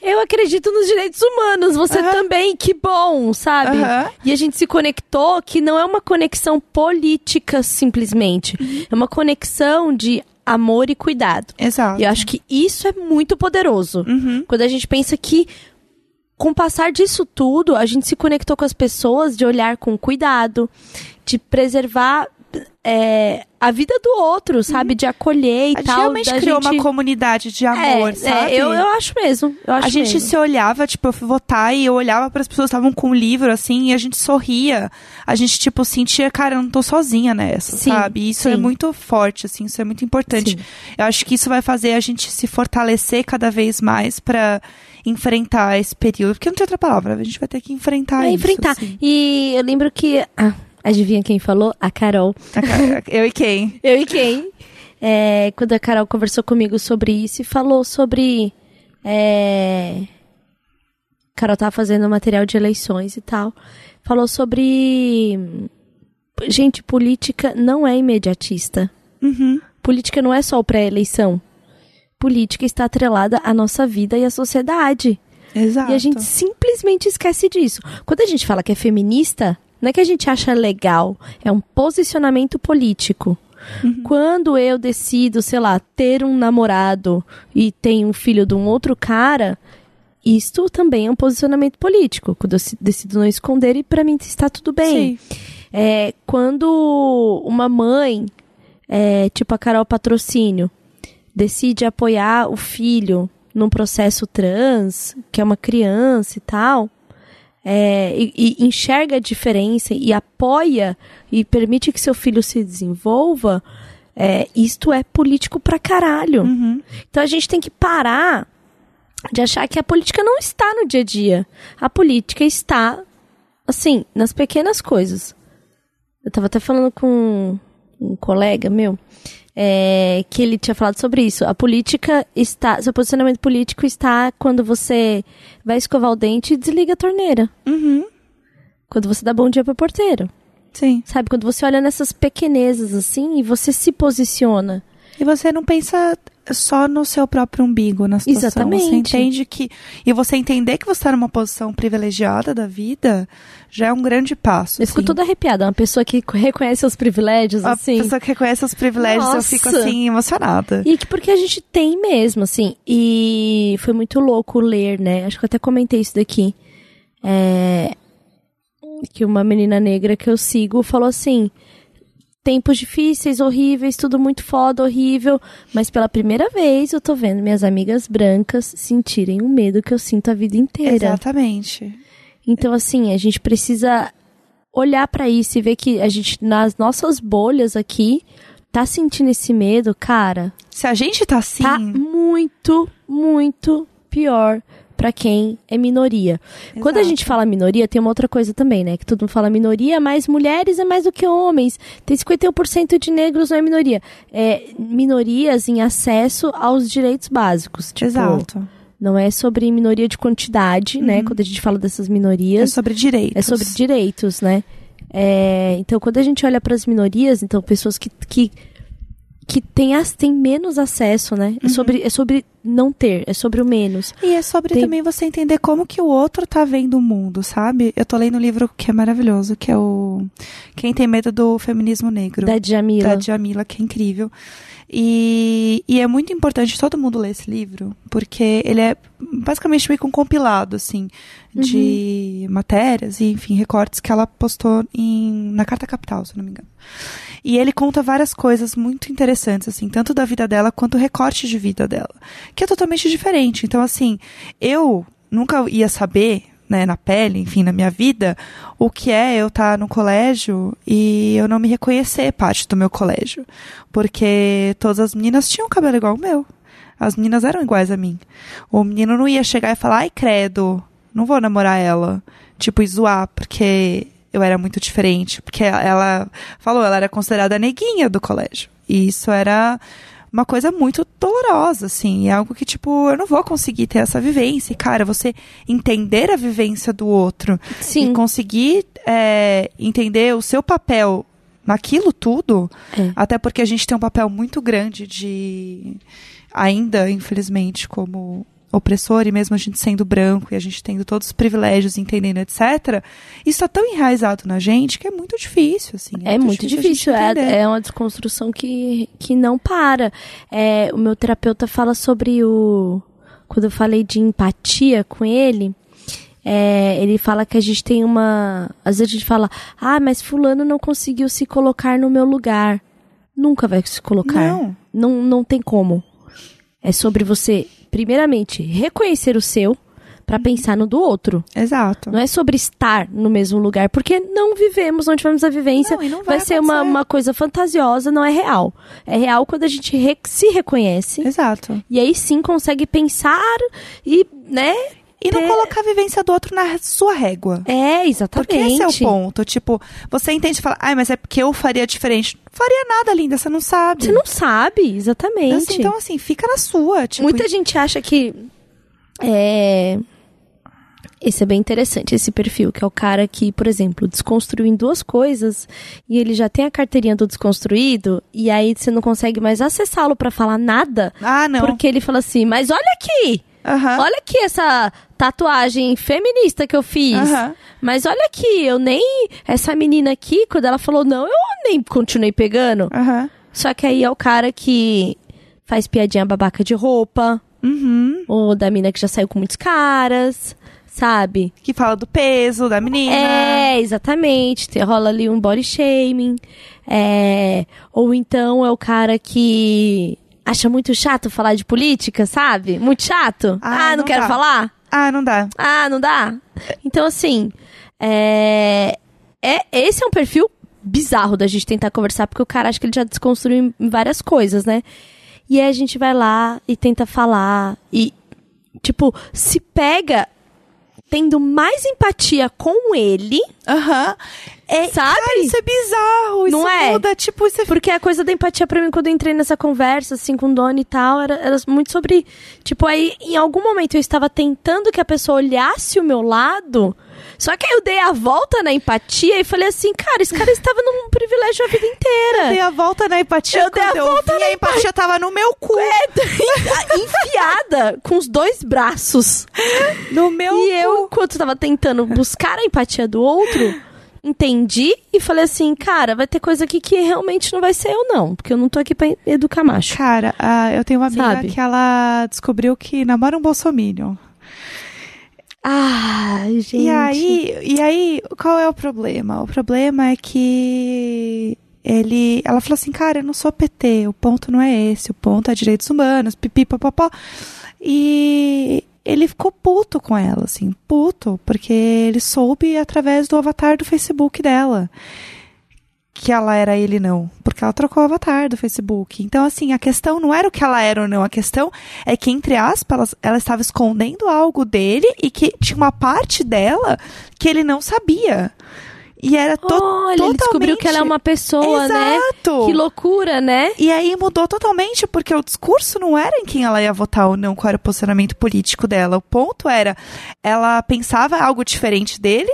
eu acredito nos direitos humanos, você também, que bom, sabe? E a gente se conectou que não é uma conexão política simplesmente, Uhum. é uma conexão de amor e cuidado. Exato. E eu acho que isso é muito poderoso. Uhum. Quando a gente pensa que, com o passar disso tudo, a gente se conectou com as pessoas de olhar com cuidado, de preservar é, a vida do outro, sabe? De acolher e A gente tal. realmente da criou gente... uma comunidade de amor, é, sabe? É, eu, eu acho mesmo. Eu acho a gente mesmo. se olhava, tipo, eu fui votar e eu olhava para as pessoas que estavam com o livro, assim, e a gente sorria. A gente, tipo, sentia, cara, eu não tô sozinha nessa, Sim, sabe? E isso é sim. muito forte, assim, isso é muito importante. Sim. Eu acho que isso vai fazer a gente se fortalecer cada vez mais para enfrentar esse período. Porque não tem outra palavra, a gente vai ter que enfrentar É, isso. enfrentar. assim. E eu lembro que. Ah, adivinha quem falou? A Carol. [LAUGHS] Eu e quem? Eu e quem? É, quando a Carol conversou comigo sobre isso e falou sobre. É... Carol tava fazendo material de eleições e tal. Falou sobre. Gente, política não é imediatista. Uhum. Política não é só o pré-eleição. Política está atrelada à nossa vida e à sociedade. Exato. E a gente simplesmente esquece disso. Quando a gente fala que é feminista, não é que a gente acha legal, é um posicionamento político. Quando eu decido, sei lá, ter um namorado e tenho um filho de um outro cara, isto também é um posicionamento político. Quando eu decido não esconder e pra mim está tudo bem. Sim. É, quando uma mãe, é, tipo a Carol Patrocínio, decide apoiar o filho num processo trans, que é uma criança e tal, é, e, e enxerga a diferença e apoia e permite que seu filho se desenvolva, é, isto é político pra caralho. Uhum. Então a gente tem que parar de achar que a política não está no dia a dia. A política está, assim, nas pequenas coisas. Eu tava até falando com um colega meu, é, que ele tinha falado sobre isso. A política está, seu posicionamento político está quando você vai escovar o dente e desliga a torneira. Uhum. Quando você dá bom dia pro porteiro. Sim. Sabe? Quando você olha nessas pequenezas assim e você se posiciona. E você não pensa só no seu próprio umbigo na situação. Exatamente. Você entende que. E você entender que você está numa posição privilegiada da vida já é um grande passo. Eu fico assim. toda arrepiada. Uma pessoa que reconhece seus privilégios, A assim. pessoa que reconhece os privilégios, eu fico Nossa. assim, emocionada. E que porque a gente tem mesmo, assim. E foi muito louco ler, né? Acho que eu até comentei isso daqui. É, Que uma menina negra que eu sigo falou assim: tempos difíceis, horríveis, tudo muito foda, horrível. Mas pela primeira vez eu tô vendo minhas amigas brancas sentirem o medo que eu sinto a vida inteira. Exatamente. Então, assim, a gente precisa olhar pra isso e ver que a gente, nas nossas bolhas aqui, tá sentindo esse medo, cara. Se a gente tá assim. Tá muito, muito pior pra quem é minoria. Quando a Exato. gente fala minoria, tem uma outra coisa também, né? Que todo mundo fala minoria, mas mulheres é mais do que homens. Tem 51% de negros, não é minoria. É minorias em acesso aos direitos básicos. Tipo, Exato. Não é sobre minoria de quantidade, né? Uhum. Quando a gente fala dessas É minorias. sobre direitos. É sobre direitos, né? É, então, quando a gente olha para as minorias, então pessoas que, que, que têm, as, têm menos acesso, né? Uhum. É, sobre, é sobre não ter, é sobre o menos. E é sobre Tem- também você entender como que o outro tá vendo o mundo, sabe? Eu tô lendo um livro que é maravilhoso, que é o Quem Tem Medo do Feminismo Negro. Da Djamila. da Djamila, que é incrível. E, e é muito importante todo mundo ler esse livro, porque ele é basicamente meio que um compilado, assim, de matérias e, enfim, recortes que ela postou em, na Carta Capital, se eu não me engano. E ele conta várias coisas muito interessantes, assim, tanto da vida dela quanto recorte de vida dela, que é totalmente diferente. Então, assim, eu nunca ia saber, né, na pele, enfim, na minha vida, o que é eu estar no colégio e eu não me reconhecer parte do meu colégio. Porque todas as meninas tinham cabelo igual o meu. As meninas eram iguais a mim. O menino não ia chegar e falar, ai, credo, não vou namorar ela. Tipo, e zoar, porque eu era muito diferente. Porque ela falou, ela era considerada a neguinha do colégio. E isso era uma coisa muito dolorosa, assim. É algo que, tipo, eu não vou conseguir ter essa vivência. E, cara, você entender a vivência do outro Sim. e conseguir é, entender o seu papel naquilo tudo, É. até porque a gente tem um papel muito grande de ainda, infelizmente, como opressor, e mesmo a gente sendo branco e a gente tendo todos os privilégios, entendendo, etc., isso tá tão enraizado na gente que é muito difícil, assim. É muito a gente difícil, é, é uma desconstrução que, que não para. É, o meu terapeuta fala sobre o. Quando eu falei de empatia com ele, é, ele fala que a gente tem uma. Às vezes a gente fala, ah, mas Fulano não conseguiu se colocar no meu lugar. Nunca vai se colocar. Não. Não, não tem como. É sobre você, primeiramente, reconhecer o seu pra pensar no do outro. Exato. Não é sobre estar no mesmo lugar, porque não vivemos, não tivemos a vivência. Não, não vai ser uma, uma coisa fantasiosa, não é real. É real quando a gente re- se reconhece Exato. e aí sim consegue pensar e, né? E não ter- colocar a vivência do outro na sua régua. É, exatamente. Porque esse é o ponto. Tipo, você entende e fala, ai, mas é porque eu faria diferente. Não faria nada, linda, você não sabe. Você não sabe, exatamente. Assim, então, assim, fica na sua. Tipo, Muita gente acha que. É. Esse é bem interessante, esse perfil, que é o cara que, por exemplo, desconstruiu em duas coisas e ele já tem a carteirinha do desconstruído e aí você não consegue mais acessá-lo pra falar nada, Ah, não. porque ele fala assim: "Mas olha aqui, Aham. olha aqui essa tatuagem feminista que eu fiz. Aham. Mas olha aqui, eu nem essa menina aqui, quando ela falou não, eu nem continuei pegando. Aham. Só que aí é o cara que faz piadinha babaca de roupa, Uhum. ou da mina que já saiu com muitos caras, sabe? Que fala do peso da menina. É, exatamente. Te- Rola ali um body shaming. É, ou então é o cara que acha muito chato falar de política, sabe? Muito chato. Ah, Ah, não, não quero dá. falar? Ah, não dá. Ah, não dá? Então, assim, é, é, esse é um perfil bizarro da gente tentar conversar, porque o cara acha que ele já desconstruiu em várias coisas, né? E aí a gente vai lá e tenta falar e, tipo, se pega tendo mais empatia com ele, Aham. É, Sabe? Cara, isso é bizarro. Isso Não é? muda, tipo, isso é... porque a coisa da empatia pra mim, quando eu entrei nessa conversa, assim, com o Doni e tal, era, era muito sobre. Tipo, aí em algum momento eu estava tentando que a pessoa olhasse o meu lado. Só que aí eu dei a volta na empatia e falei assim, cara, esse cara estava num privilégio a vida inteira. Dei a volta na empatia Eu dei a eu volta vi, na a empatia tava no meu cu. É, [LAUGHS] enfiada com os dois braços. No meu E eu, cu. enquanto tava tentando buscar a empatia do outro, entendi e falei assim, cara, vai ter coisa aqui que realmente não vai ser eu, não. Porque eu não tô aqui pra educar macho. Cara, ah, eu tenho uma amiga Sabe? que ela descobriu que namora um bolsominion. Ai, gente. E aí, e aí, qual é o problema? O problema é que ele, ela falou assim, cara, eu não sou PT, o ponto não é esse, o ponto é direitos humanos, pipi, papapó. E ele ficou puto com ela, assim, puto, porque ele soube através do avatar do Facebook dela que ela era ele não, porque ela trocou o avatar do Facebook. Então, assim, a questão não era o que ela era ou não, a questão é que, entre aspas, ela, ela estava escondendo algo dele e que tinha uma parte dela que ele não sabia. E era to Olha, ele descobriu que ela é uma pessoa, né? Exato. Que loucura, né? E aí mudou totalmente, porque o discurso não era em quem ela ia votar ou não, qual era o posicionamento político dela. O ponto era, ela pensava algo diferente dele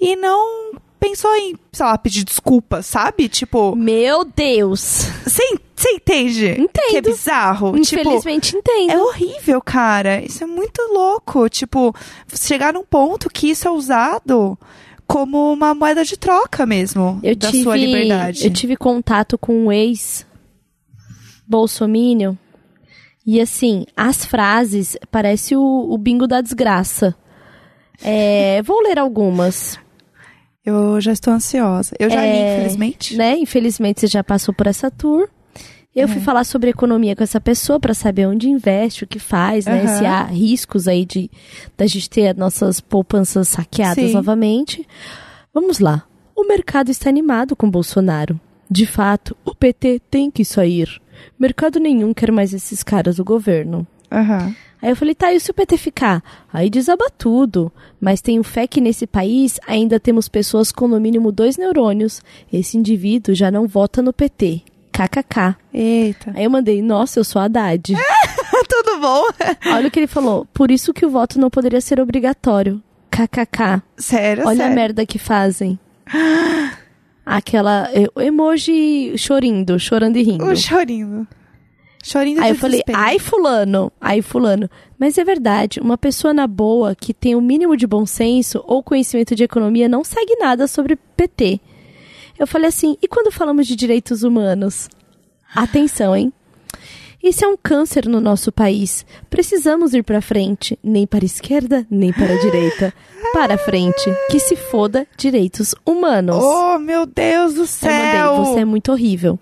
e não pensou em, sei lá, pedir desculpa, sabe? Tipo, Meu Deus. você você entende? Entendo. Que é bizarro. Tipo, Infelizmente entendo. é horrível, cara. Isso é muito louco. Tipo, chegar num ponto que isso é usado como uma moeda de troca mesmo Eu da tive, sua liberdade. Eu tive contato com um ex bolsominion e assim, as frases parece o, o bingo da desgraça. É, vou ler algumas, Eu já estou ansiosa. Eu já li, É, infelizmente. né? Infelizmente você já passou por essa tour. Eu É. fui falar sobre economia com essa pessoa para saber onde investe, o que faz, né? Aham. Se há riscos aí de da gente ter as nossas poupanças saqueadas Sim. novamente. Vamos lá. O mercado está animado com Bolsonaro. De fato, o PT tem que sair. mercado nenhum quer mais esses caras do governo. Aham. Aí eu falei, tá, e se o PT ficar? Aí desaba tudo. Mas tenho fé que nesse país ainda temos pessoas com no mínimo dois neurônios. Esse indivíduo já não vota no PT. KKK. Eita. Aí eu mandei, nossa, eu sou Haddad. [LAUGHS] Tudo bom? Olha o que ele falou. Por isso que o voto não poderia ser obrigatório. KKK. Sério, Olha a sério. merda que fazem. Aquela emoji chorindo, chorando e rindo. O chorinho. Chorinho Aí eu falei, ai fulano, ai fulano. Mas é verdade, uma pessoa na boa, que tem o mínimo de bom senso ou conhecimento de economia, não segue nada sobre PT. Eu falei assim, e quando falamos de direitos humanos? Atenção, hein? Isso é um câncer no nosso país. Precisamos ir pra frente, nem para a esquerda, nem para a direita. [LAUGHS] Para a frente, que se foda direitos humanos. Oh, meu Deus do Eu céu. mandei, você é muito horrível.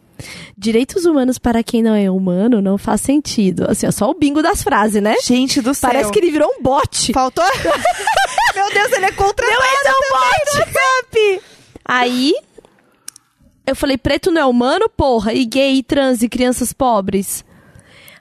Direitos humanos para quem não é humano não faz sentido. Assim, é só o bingo das frases, né? Gente do céu. Parece que ele virou um bot. Faltou... [LAUGHS] meu Deus, ele é contratado esse é um WhatsApp. Aí, eu falei, preto não é humano, porra, e gay, e trans, e crianças pobres.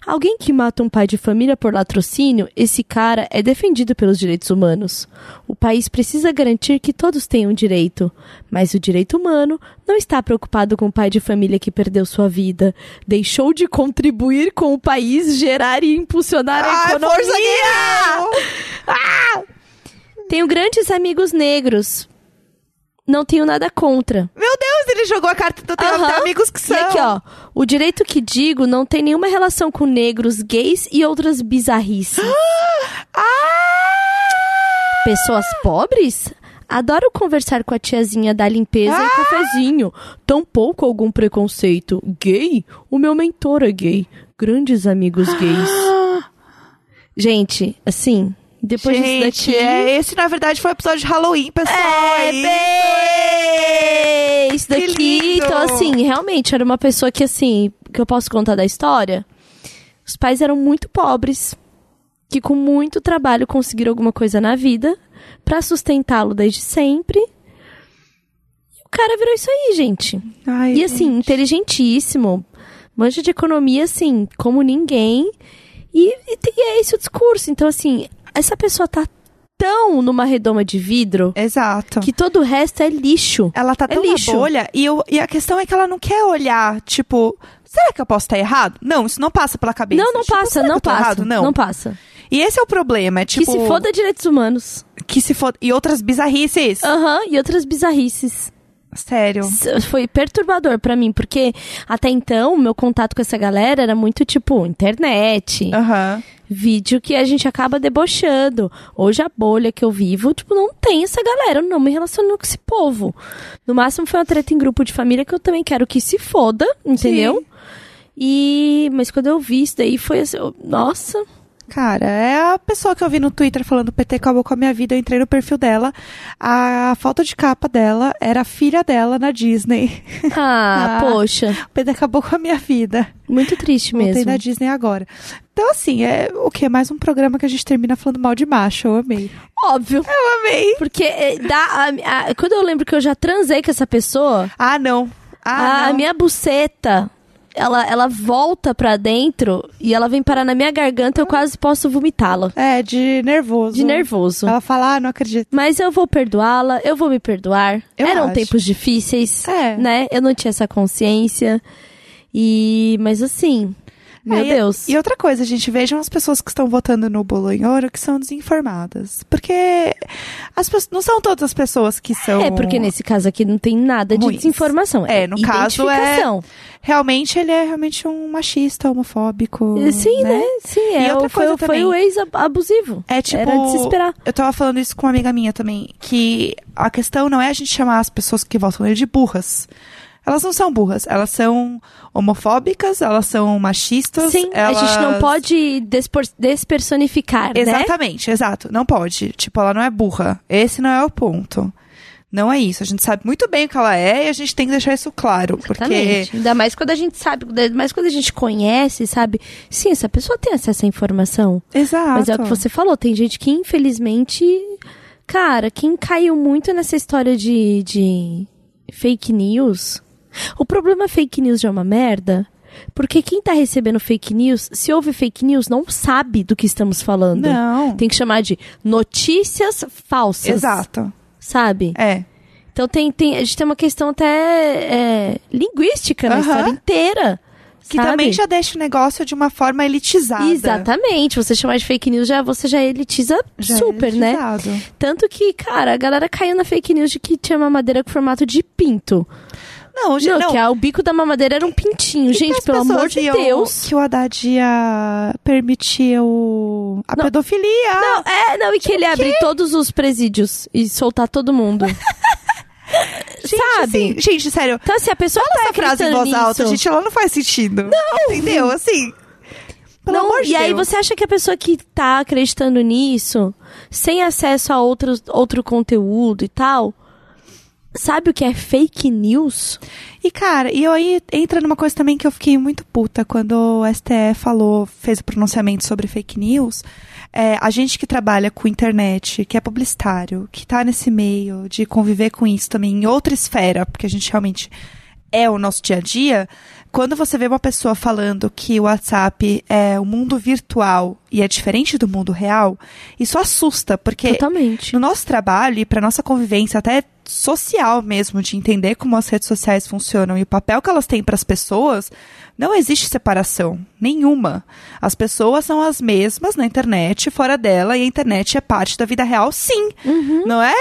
Alguém que mata um pai de família por latrocínio, esse cara é defendido pelos direitos humanos. O país precisa garantir que todos tenham direito, mas o direito humano não está preocupado com o pai de família que perdeu sua vida, deixou de contribuir com o país, gerar e impulsionar a economia. força guerreiro. Tenho grandes amigos negros. Não tenho nada contra. Meu Deus, ele jogou a carta do teu amigos que são. E aqui, ó. O direito que digo não tem nenhuma relação com negros, gays e outras bizarrices. [GASPS] Ah! Pessoas pobres? Adoro conversar com a tiazinha da limpeza Ah! e cafezinho. Tampouco algum preconceito. Gay? O meu mentor é gay. Grandes amigos gays. [GASPS] Gente, assim, depois Gente, disso daqui... é, esse na verdade foi o episódio de Halloween, pessoal. É, isso. bem, isso daqui. Então, assim, realmente era uma pessoa que, assim, que eu posso contar da história. Os pais eram muito pobres, que com muito trabalho conseguiram alguma coisa na vida pra sustentá-lo desde sempre. E o cara virou isso aí, gente. Ai, E assim, inteligentíssimo. Manja de economia, assim, como ninguém. E, e, e é esse o discurso. Então, assim, essa pessoa tá tão numa redoma de vidro Exato. que todo o resto é lixo. Ela tá É tão lixo. na bolha e, eu- e a questão é que ela não quer olhar, tipo, será que eu posso estar errado? Não, isso não passa pela cabeça. não, não Tipo, passa, não passa. errado? Não. passa. E esse é o problema, é tipo... que se foda direitos humanos. Que se foda... E outras bizarrices. Aham, e outras bizarrices. Sério. Foi perturbador pra mim, porque até então, meu contato com essa galera era muito tipo internet. Aham. Vídeo que a gente acaba debochando. Hoje a bolha que eu vivo, tipo, não tem essa galera, eu não me relaciono com esse povo. No máximo foi uma treta em grupo de família que eu também quero que se foda, entendeu? Sim. E mas quando eu vi isso daí foi assim, eu- nossa, Cara, é a pessoa que eu vi no Twitter falando o PT acabou com a minha vida, eu entrei no perfil dela, a foto de capa dela era a filha dela na Disney. ah, [LAUGHS] Ah. poxa, O PT acabou com a minha vida. muito triste Voltei mesmo. na Disney agora. Então, assim, é o que? Mais um programa que a gente termina falando mal de macho. Eu amei. Óbvio. Eu amei. Porque é, dá, a- a- quando eu lembro que eu já transei com essa pessoa, Ah, não. Ah, a não. minha buceta, ela, ela volta pra dentro e ela vem parar na minha garganta, eu quase posso vomitá-la. É, de nervoso. De nervoso. Ela fala, ah, não acredito. Mas eu vou perdoá-la, eu vou me perdoar. Eu Eram acho. tempos difíceis, É. né? Eu não tinha essa consciência. E. Mas assim. Meu É, e- Deus. E outra coisa, gente, vejam as pessoas que estão votando no Bolonhoro que são desinformadas. Porque as pessoas, não são todas as pessoas que são. É, porque nesse caso aqui não tem nada de ruins. desinformação. É, no caso é-. Realmente ele é realmente um machista, homofóbico. Sim, né? Sim, E é. outra o- foi, coisa foi também. o ex-abusivo. É tipo. Era de se esperar. Eu tava falando isso com uma amiga minha também. Que a questão não é a gente chamar as pessoas que votam nele de burras. Elas não são burras. Elas são homofóbicas, elas são machistas. Sim, elas... a gente não pode despor- despersonificar, né? Exatamente, exato. Não pode. Tipo, ela não é burra. Esse não é o ponto. Não é isso. A gente sabe muito bem o que ela é e a gente tem que deixar isso claro. Porque. Exatamente. Ainda mais quando a gente sabe, ainda mais quando a gente conhece, sabe? Sim, essa pessoa tem acesso à informação. Exato. Mas é o que você falou, tem gente que infelizmente. Cara, quem caiu muito nessa história de, de fake news. O problema fake news já é uma merda. Porque quem tá recebendo fake news, se houve fake news, não sabe do que estamos falando. Não. Tem que chamar de notícias falsas. Exato. Sabe? É. Então tem, tem, a gente tem uma questão até é, linguística na história inteira. Que sabe? também já deixa o negócio de uma forma elitizada. Exatamente. Você chamar de fake news, já, você já elitiza Já é super, né? elitizado. Tanto que, cara, a galera caiu na fake news de que tinha mamadeira com formato de pinto. Não, gente, Não, não. o bico da mamadeira era um pintinho. E Gente, pelo amor de Deus. Que o Haddad ia permitir o... a Não. pedofilia. Não, é, não, e que ele abrir todos os presídios e soltar todo mundo. [LAUGHS] Gente, sabe? assim, gente, sério. Então, assim, a pessoa tá Essa frase em voz alta, nisso. gente, ela não faz sentido. Não. Entendeu? Assim... Pelo Não, amor de e aí Deus. você acha que a pessoa que tá acreditando nisso, sem acesso a outros, outro conteúdo e tal, sabe o que é fake news? E, cara, e aí entra numa coisa também que eu fiquei muito puta quando o STF falou, fez o pronunciamento sobre fake news. É, a gente que trabalha com internet, que é publicitário, que tá nesse meio de conviver com isso também em outra esfera, porque a gente realmente é o nosso dia a dia, quando você vê uma pessoa falando que o WhatsApp é o mundo virtual e é diferente do mundo real, isso assusta, porque Totalmente. no nosso trabalho e para nossa convivência até social mesmo de entender como as redes sociais funcionam e o papel que elas têm para as pessoas, não existe separação nenhuma. As pessoas são as mesmas na internet, fora dela, e a internet é parte da vida real, sim. Não é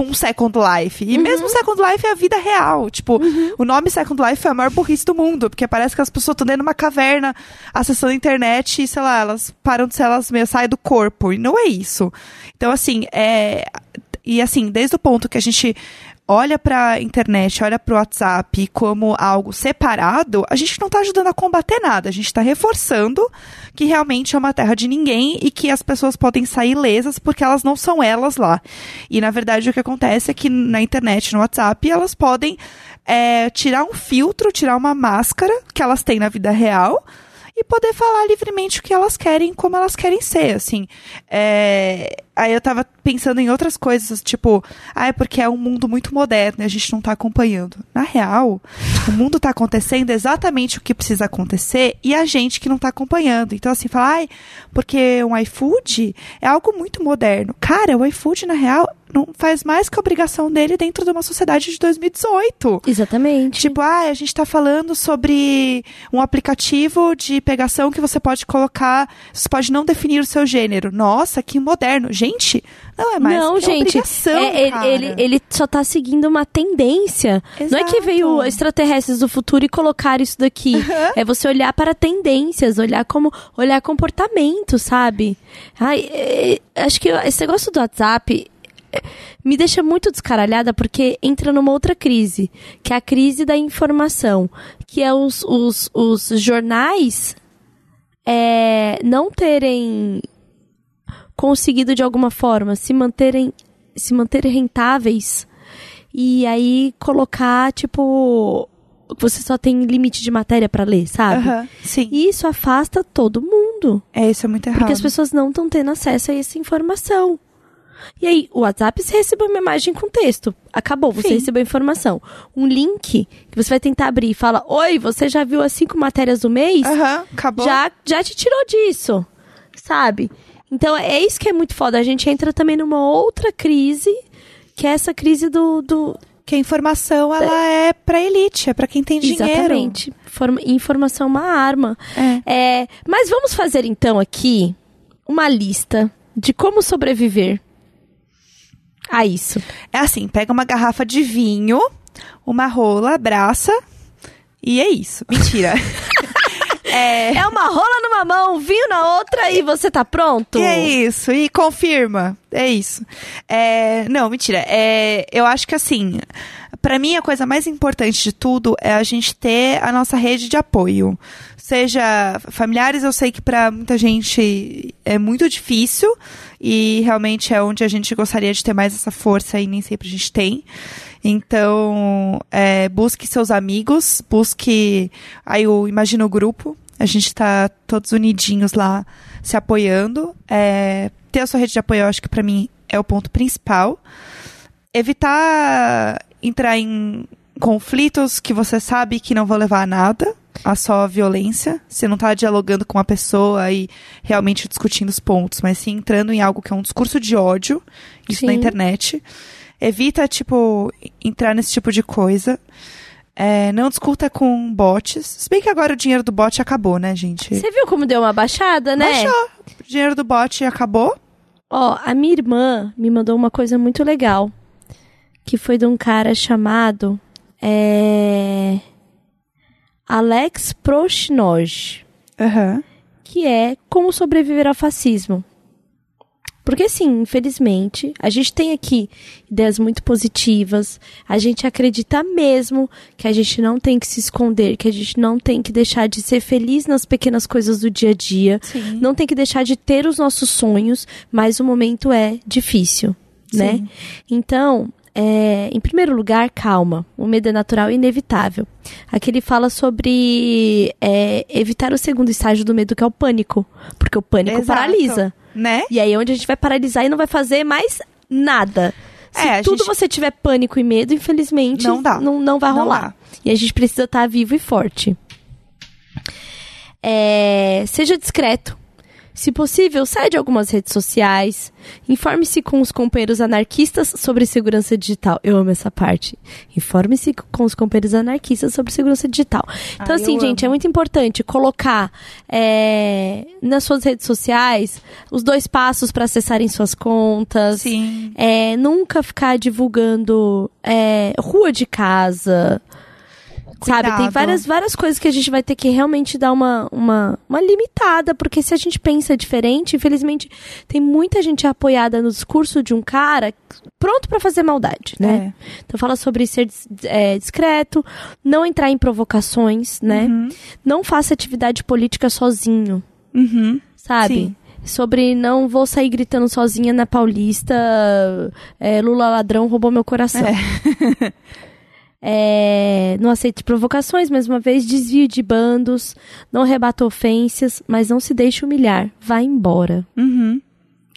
um Second Life. E mesmo Second Life é a vida real. Tipo, o nome Second Life é a maior burrice do mundo, porque parece que as pessoas estão dentro de uma caverna acessando a internet e, sei lá, elas param de ser elas mesmas, saem do corpo. E não é isso. Então, assim, é. E assim, desde o ponto que a gente olha pra internet, olha pro WhatsApp como algo separado, a gente não tá ajudando a combater nada. A gente tá reforçando que realmente é uma terra de ninguém e que as pessoas podem sair lesas porque elas não são elas lá. E na verdade o que acontece é que na internet, no WhatsApp, elas podem é, tirar um filtro, tirar uma máscara que elas têm na vida real e poder falar livremente o que elas querem, como elas querem ser, assim. É, Aí eu tava pensando em outras coisas, tipo, ah, é porque é um mundo muito moderno e a gente não tá acompanhando. Na real, o mundo tá acontecendo exatamente o que precisa acontecer e a gente que não tá acompanhando. Então, assim, falar, ai, porque um iFood é algo muito moderno. Cara, o iFood, na real, não faz mais que a obrigação dele dentro de uma sociedade de 2018. Exatamente. Tipo, ah, a gente tá falando sobre um aplicativo de pegação que você pode colocar, você pode não definir o seu gênero. Nossa, que moderno. Gente, não é mais não, gente, obrigação, é, ele, cara. ele, ele só tá seguindo uma tendência. Não é que Exato. veio extraterrestres do futuro e colocar isso daqui. É você olhar para tendências, olhar como olhar comportamento, sabe? Ai, é, acho que esse negócio do WhatsApp é, me deixa muito descaralhada porque entra numa outra crise, que é a crise da informação, que é os, os, os jornais é, não terem conseguido de alguma forma se manterem se manterem rentáveis e aí colocar tipo você só tem limite de matéria pra ler, sabe? Aham, sim. E isso afasta todo mundo, É, isso é muito errado. porque as pessoas não estão tendo acesso a essa informação. E aí, o WhatsApp você recebeu uma imagem com texto. Acabou, você Sim. recebeu a informação. Um link que você vai tentar abrir e fala: Oi, você já viu as cinco matérias do mês? Aham, acabou. já, já te tirou disso, sabe? Então é isso que é muito foda. A gente entra também numa outra crise, que é essa crise do. do... Que a informação, ela é pra elite, é pra quem tem dinheiro. Exatamente. Forma- informação é uma arma. É. É, mas vamos fazer então aqui uma lista de como sobreviver a isso. É assim, pega uma garrafa de vinho, uma rola, abraça, e é isso. Mentira. [LAUGHS] é... É uma rola numa mão, vinho na outra e você tá pronto? E é isso, e confirma. É isso. É, não, mentira. É, eu acho que assim, pra mim a coisa mais importante de tudo é a gente ter a nossa rede de apoio. Seja familiares, eu sei que pra muita gente é muito difícil e realmente é onde a gente gostaria de ter mais essa força e nem sempre a gente tem. Então, é, busque seus amigos, busque. Aí eu imagino o grupo. A gente tá todos unidinhos lá, se apoiando. É, ter a sua rede de apoio, eu acho que pra mim é o ponto principal. Evitar entrar em conflitos que você sabe que não vão levar a nada. a só violência. Você não tá dialogando com a pessoa e realmente discutindo os pontos, mas sim entrando em algo que é um discurso de ódio, isso na Sim. internet. Evita, tipo, entrar nesse tipo de coisa. É, não discuta com bots. Se bem que agora o dinheiro do bot acabou, né, gente? Você viu como deu uma baixada, né? Baixou. O dinheiro do bot acabou. Ó, a minha irmã me mandou uma coisa muito legal. Que foi de um cara chamado. é, Alex Prochnoj. Aham. Que é Como Sobreviver ao Fascismo. Porque, assim, infelizmente, a gente tem aqui ideias muito positivas. A gente acredita mesmo que a gente não tem que se esconder, que a gente não tem que deixar de ser feliz nas pequenas coisas do dia a dia. Sim. Não tem que deixar de ter os nossos sonhos, mas o momento é difícil, né? Sim. Então, é, em primeiro lugar, calma. O medo é natural e inevitável. Aqui ele fala sobre é, evitar o segundo estágio do medo, que é o pânico. Porque o pânico Exato. paralisa. Né? E aí é onde a gente vai paralisar e não vai fazer mais nada. Se É, tudo gente- você tiver pânico e medo, infelizmente, Não dá. Não, não vai rolar. E a gente precisa estar vivo e forte. É, seja discreto. Se possível, saia de algumas redes sociais. Informe-se com os companheiros anarquistas sobre segurança digital. Eu amo essa parte. Informe-se com os companheiros anarquistas sobre segurança digital. Então, Ah, assim, gente, amo. é muito importante colocar é, nas suas redes sociais os dois passos para acessarem suas contas. Sim. É, nunca ficar divulgando é, rua de casa. Sabe, tem várias, várias coisas que a gente vai ter que realmente dar uma, uma, uma limitada, porque se a gente pensa diferente, infelizmente, tem muita gente apoiada no discurso de um cara pronto pra fazer maldade, né? Então fala sobre ser é, discreto, não entrar em provocações, né? Uhum. Não faça atividade política sozinho, Uhum. sabe? Sim. Sobre não vou sair gritando sozinha na Paulista, é, Lula ladrão roubou meu coração. É, [LAUGHS] não aceite provocações, mais uma vez, desvio de bandos, não rebata ofensas, mas não se deixe humilhar. Vá embora, Uhum.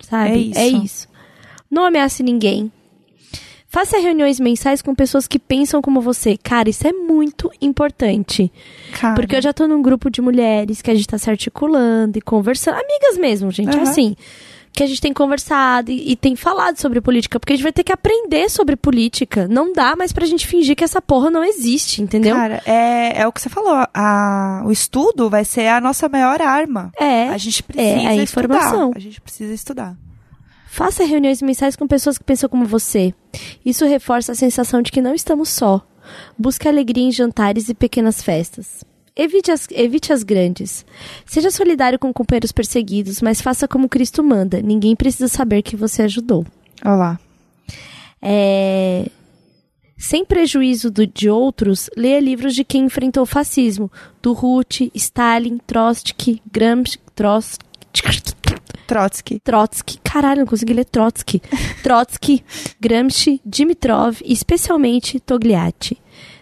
sabe? É isso. Não ameace ninguém. Faça reuniões mensais com pessoas que pensam como você. Cara, isso é muito importante. Cara. Porque eu já tô num grupo de mulheres que a gente tá se articulando e conversando. Amigas mesmo, gente. É Aham. assim. Que a gente tem conversado e, e tem falado sobre política. Porque a gente vai ter que aprender sobre política. Não dá mais pra gente fingir que essa porra não existe, entendeu? Cara, é, é o que você falou. A, o estudo vai ser a nossa maior arma. é. A gente precisa é a informação. estudar. A gente precisa estudar. Faça reuniões mensais com pessoas que pensam como você. Isso reforça a sensação de que não estamos só. Busque alegria em jantares e pequenas festas. Evite as, evite as grandes. Seja solidário com companheiros perseguidos, mas faça como Cristo manda. Ninguém precisa saber que você ajudou. Olha lá. É, Sem prejuízo do- de outros, leia livros de quem enfrentou o fascismo. Do Ruth, Stalin, Trotsky, Gramsci, Trotsky, Trotsky. Trotsky, caralho, não consegui ler Trotsky. [LAUGHS] Trotsky, Gramsci, Dimitrov e especialmente Togliatti.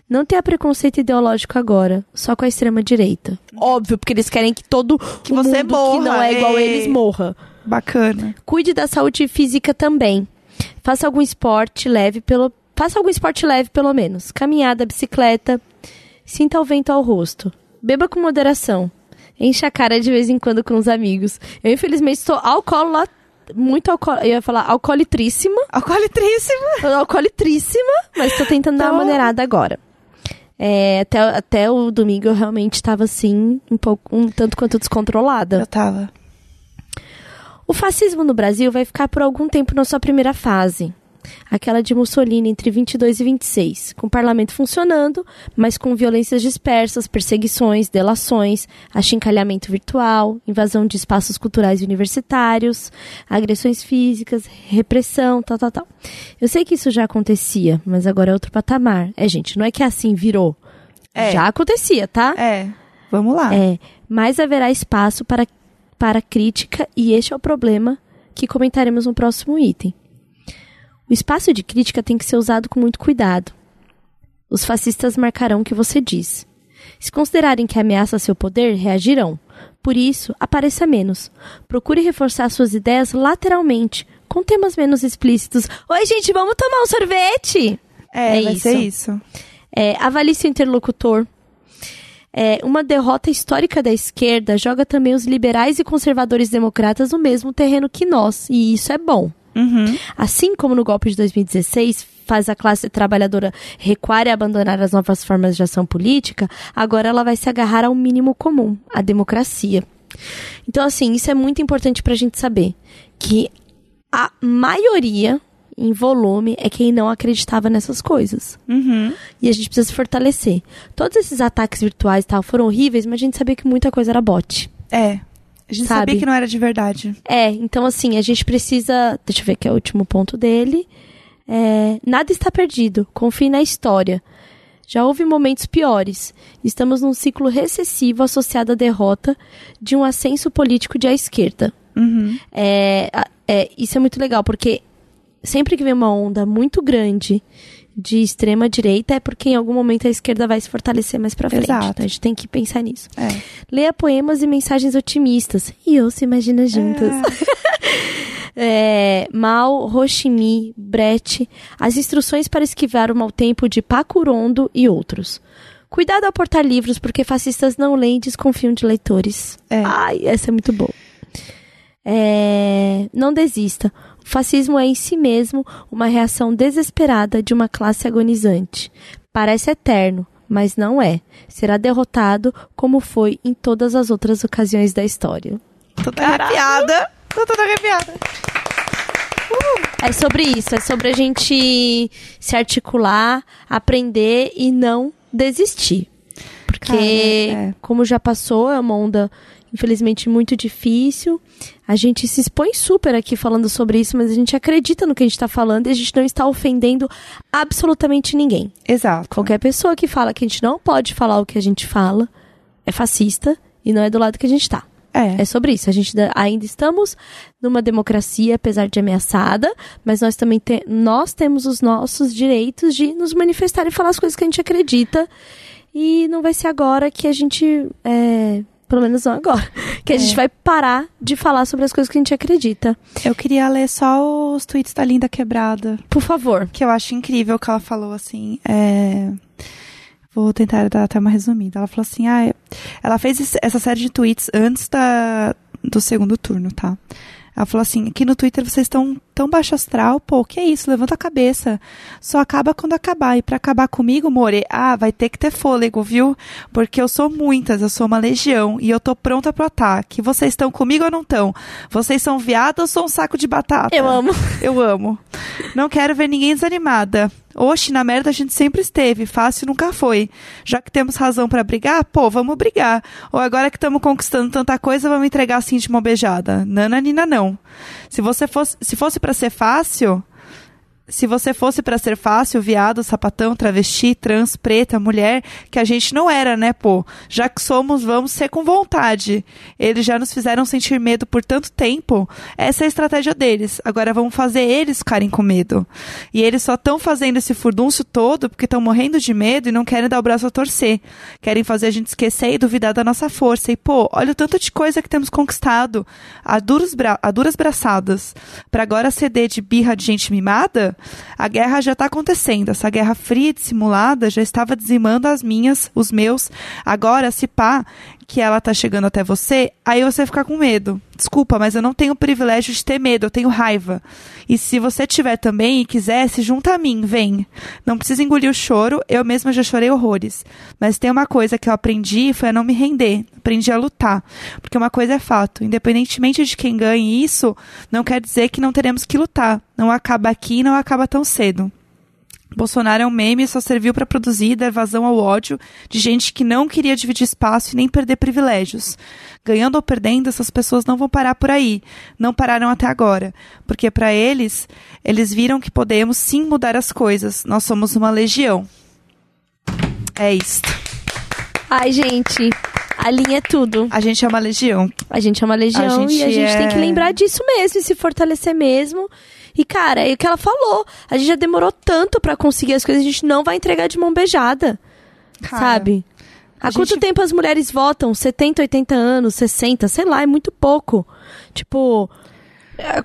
Não tenha preconceito ideológico agora, só com a extrema direita. Óbvio, porque eles querem que todo Que o você mundo que morra, não é igual a é. eles morra. Bacana. Cuide da saúde física também. Faça algum esporte leve pelo faça algum esporte leve pelo menos. Caminhada, bicicleta. Sinta o vento ao rosto. Beba com moderação. Enche a cara de vez em quando com os amigos. Eu infelizmente estou alcoólatra muito alcoól, eu ia falar alcoolitríssima, Alcoolitríssima. alcoolitríssima, mas tô tentando dar uma Então- maneirada agora. É, até, até o domingo eu realmente estava assim, um pouco, um tanto quanto descontrolada. Eu tava. O fascismo no Brasil vai ficar por algum tempo na sua primeira fase. Aquela de Mussolini entre 22 e 26, com o parlamento funcionando, mas com violências dispersas, perseguições, delações, achincalhamento virtual, invasão de espaços culturais e universitários, agressões físicas, repressão, tal, tal, tal. Eu sei que isso já acontecia, mas agora é outro patamar. É, gente, não é que assim virou. É. Já acontecia, tá? É. Vamos lá. É, mas haverá espaço para, para crítica e este é o problema que comentaremos no próximo item. O espaço de crítica tem que ser usado com muito cuidado. Os fascistas marcarão o que você diz. Se considerarem que ameaça seu poder, reagirão. Por isso, apareça menos. Procure reforçar suas ideias lateralmente, com temas menos explícitos. Oi, gente, vamos tomar um sorvete? É, é vai isso. ser isso. É, avalie seu interlocutor. é, uma derrota histórica da esquerda joga também os liberais e conservadores democratas no mesmo terreno que nós, e isso é bom. Uhum. Assim como no golpe de 2016 faz a classe trabalhadora recuar e abandonar as novas formas de ação política, agora ela vai se agarrar ao mínimo comum, a democracia. Então, assim, isso é muito importante para a gente saber que a maioria em volume é quem não acreditava nessas coisas. Uhum. E a gente precisa se fortalecer. Todos esses ataques virtuais e tal foram horríveis, mas a gente sabia que muita coisa era bot. É. A gente Sabe? sabia que não era de verdade. É, então assim, a gente precisa. Deixa eu ver que é o último ponto dele. É, nada está perdido. Confie na história. Já houve momentos piores. Estamos num ciclo recessivo associado à derrota de um ascenso político de à esquerda. Uhum. É, é, isso é muito legal, porque sempre que vem uma onda muito grande de extrema direita é porque em algum momento a esquerda vai se fortalecer mais pra frente. Exato. Então a gente tem que pensar nisso. É. Leia poemas e mensagens otimistas. E ouça Imagina Juntas. É, [LAUGHS] Mal, Rochimi, Brecht, as instruções para esquivar o mau tempo de Pacurondo e outros. Cuidado ao portar livros, porque fascistas não leem e desconfiam de leitores. É. Ai, essa é muito boa. É, não desista. O fascismo é em si mesmo uma reação desesperada de uma classe agonizante. Parece eterno, mas não é. Será derrotado como foi em todas as outras ocasiões da história. Tô toda arrepiada. Tô toda arrepiada. É sobre isso, é sobre a gente se articular, aprender e não desistir. Porque, Cara, é. como já passou, é uma onda, infelizmente, muito difícil. A gente se expõe super aqui falando sobre isso, mas a gente acredita no que a gente está falando e a gente não está ofendendo absolutamente ninguém. Exato. Qualquer pessoa que fala que a gente não pode falar o que a gente fala é fascista e não é do lado que a gente está. É. É sobre isso. A gente da- ainda estamos numa democracia, apesar de ameaçada, mas nós também te- nós temos os nossos direitos de nos manifestar e falar as coisas que a gente acredita. E não vai ser agora que a gente. é, pelo menos não agora. [LAUGHS] Que a É. gente vai parar de falar sobre as coisas que a gente acredita. Eu queria ler só os tweets da Linda Quebrada. Por favor. que eu acho incrível que ela falou assim. é, Vou tentar dar até uma resumida. Ela falou assim: ah, ela fez essa série de tweets antes da, do segundo turno, tá? Ela falou assim: aqui no Twitter vocês estão tão baixo astral, pô, que é isso? Levanta a cabeça. Só acaba quando acabar. E pra acabar comigo, More, ah, vai ter que ter fôlego, viu? Porque eu sou muitas, eu sou uma legião e eu tô pronta pro ataque. Vocês estão comigo ou não estão? Vocês são viados ou sou um saco de batata? Eu amo. Eu amo. Não quero ver ninguém desanimada. Oxe, na merda a gente sempre esteve, fácil nunca foi. Já que temos razão pra brigar, pô, vamos brigar. Ou agora que estamos conquistando tanta coisa, vamos entregar assim de mão beijada. Nananina não. Se você fosse, se fosse para ser fácil, se você fosse pra ser fácil, viado, sapatão, travesti, trans, preta, mulher, que a gente não era, né, pô? Já que somos, vamos ser com vontade. Eles já nos fizeram sentir medo por tanto tempo. Essa é a estratégia deles. Agora vamos fazer eles ficarem com medo. E eles só estão fazendo esse furdúncio todo porque estão morrendo de medo e não querem dar o braço a torcer. Querem fazer a gente esquecer e duvidar da nossa força. E, pô, olha o tanto de coisa que temos conquistado a, duros bra a duras braçadas. Pra agora ceder de birra de gente mimada? A guerra já tá acontecendo. Essa guerra fria e dissimulada já estava dizimando as minhas, os meus. Agora, se pá, que ela tá chegando até você, aí você fica com medo. Desculpa, mas eu não tenho o privilégio de ter medo, eu tenho raiva. E se você tiver também e quiser, se junta a mim, vem. Não precisa engolir o choro, eu mesma já chorei horrores. Mas tem uma coisa que eu aprendi foi a não me render. Aprendi a lutar. Porque uma coisa é fato, independentemente de quem ganhe isso, não quer dizer que não teremos que lutar. Não acaba aqui não acaba tão cedo. Bolsonaro é um meme e só serviu para produzir e dar vazão ao ódio de gente que não queria dividir espaço e nem perder privilégios. Ganhando ou perdendo, essas pessoas não vão parar por aí. Não pararam até agora. Porque para eles, eles viram que podemos sim mudar as coisas. Nós somos uma legião. É isso. Ai, gente, a linha é tudo. A gente é uma legião. A gente é uma legião A e a gente tem que é- lembrar disso mesmo e se fortalecer mesmo. E, cara, é o que ela falou. A gente já demorou tanto pra conseguir as coisas, a gente não vai entregar de mão beijada, Cara, sabe? Há quanto gente- tempo as mulheres votam? 70, 80 anos, 60, sei lá, é muito pouco. Tipo, é,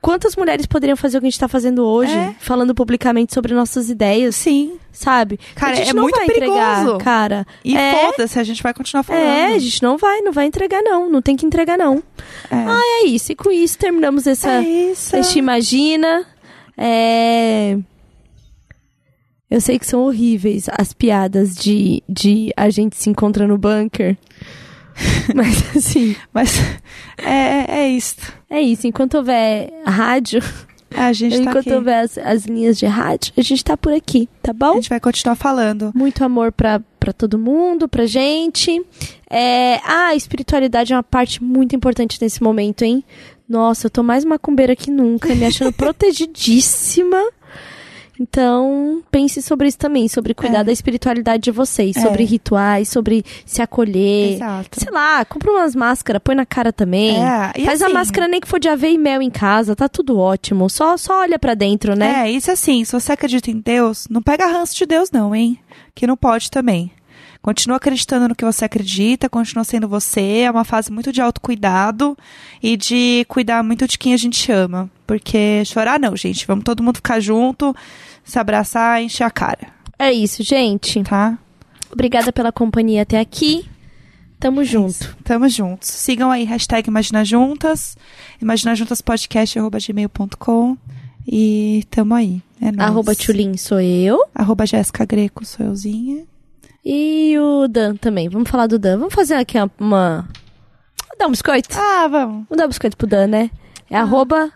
quantas mulheres poderiam fazer o que a gente tá fazendo hoje, É. falando publicamente sobre nossas ideias, Sim. sabe? Cara, a gente é não muito vai entregar, perigoso. cara. E é, foda-se, a gente vai continuar falando. é, a gente não vai, não vai entregar não, não tem que entregar não. É. É isso, e com isso terminamos essa, É isso. este Imagina. É... Eu sei que são horríveis as piadas de, de a gente se encontra no bunker. [LAUGHS] Mas assim, Mas é, é isso. é isso. Enquanto houver rádio, A gente tá enquanto aqui. houver as, as linhas de rádio, a gente tá por aqui, tá A bom? gente vai continuar falando. Muito amor pra, pra todo mundo, pra gente. É... Ah, a espiritualidade é uma parte muito importante nesse momento, hein? Nossa, eu tô mais macumbeira que nunca, me achando [LAUGHS] protegidíssima. Então, pense sobre isso também, sobre cuidar É. da espiritualidade de vocês, É. sobre rituais, sobre se acolher. Exato. Sei lá, compra umas máscaras, põe na cara também. É, e Faz a assim- máscara nem que for de aveia e mel em casa, tá tudo ótimo. Só, só olha pra dentro, né? É, isso assim, se você acredita em Deus, não pega ranço de Deus não, hein? Que não pode também. Continua acreditando no que você acredita, continua sendo você, é uma fase muito de autocuidado e de cuidar muito de quem a gente ama. Porque chorar não, gente, vamos todo mundo ficar junto, se abraçar, encher a cara, É isso, gente. tá? Obrigada pela companhia até aqui. Tamo junto. Tamo juntos. Sigam aí, hashtag Imagina Juntas, imaginajuntaspodcast.gmail.com e tamo aí. É nóis. Arroba Tchulin sou eu. Arroba Jéssica Greco, sou euzinha. E o Dan também. Vamos falar do Dan. Vamos fazer aqui uma. dar um biscoito? Ah, vamos. Vamos dar um biscoito pro Dan, né? É arroba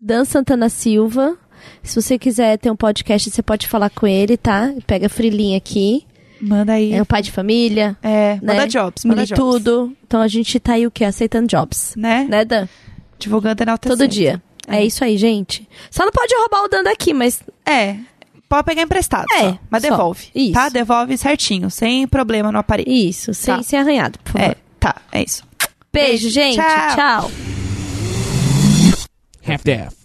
Dan Santana Silva. Se você quiser ter um podcast, você pode falar com ele, tá? Pega a frilinha aqui. Manda aí. É o pai de família. É, né? manda jobs, manda Manda jobs. tudo. Então a gente tá aí o quê? Aceitando jobs. Né? Né, Dan? Divulgando enaltecendo. Todo dia. É. isso aí, gente. Só não pode roubar o Dan daqui, mas É. Pode pegar emprestado. É, só, mas só. devolve. Isso. Tá? Devolve certinho, sem problema no aparelho. isso, sem, Tá. sem arranhado, por favor. É, tá, é isso. Beijo, gente. Tchau. Tchau. Half-Deaf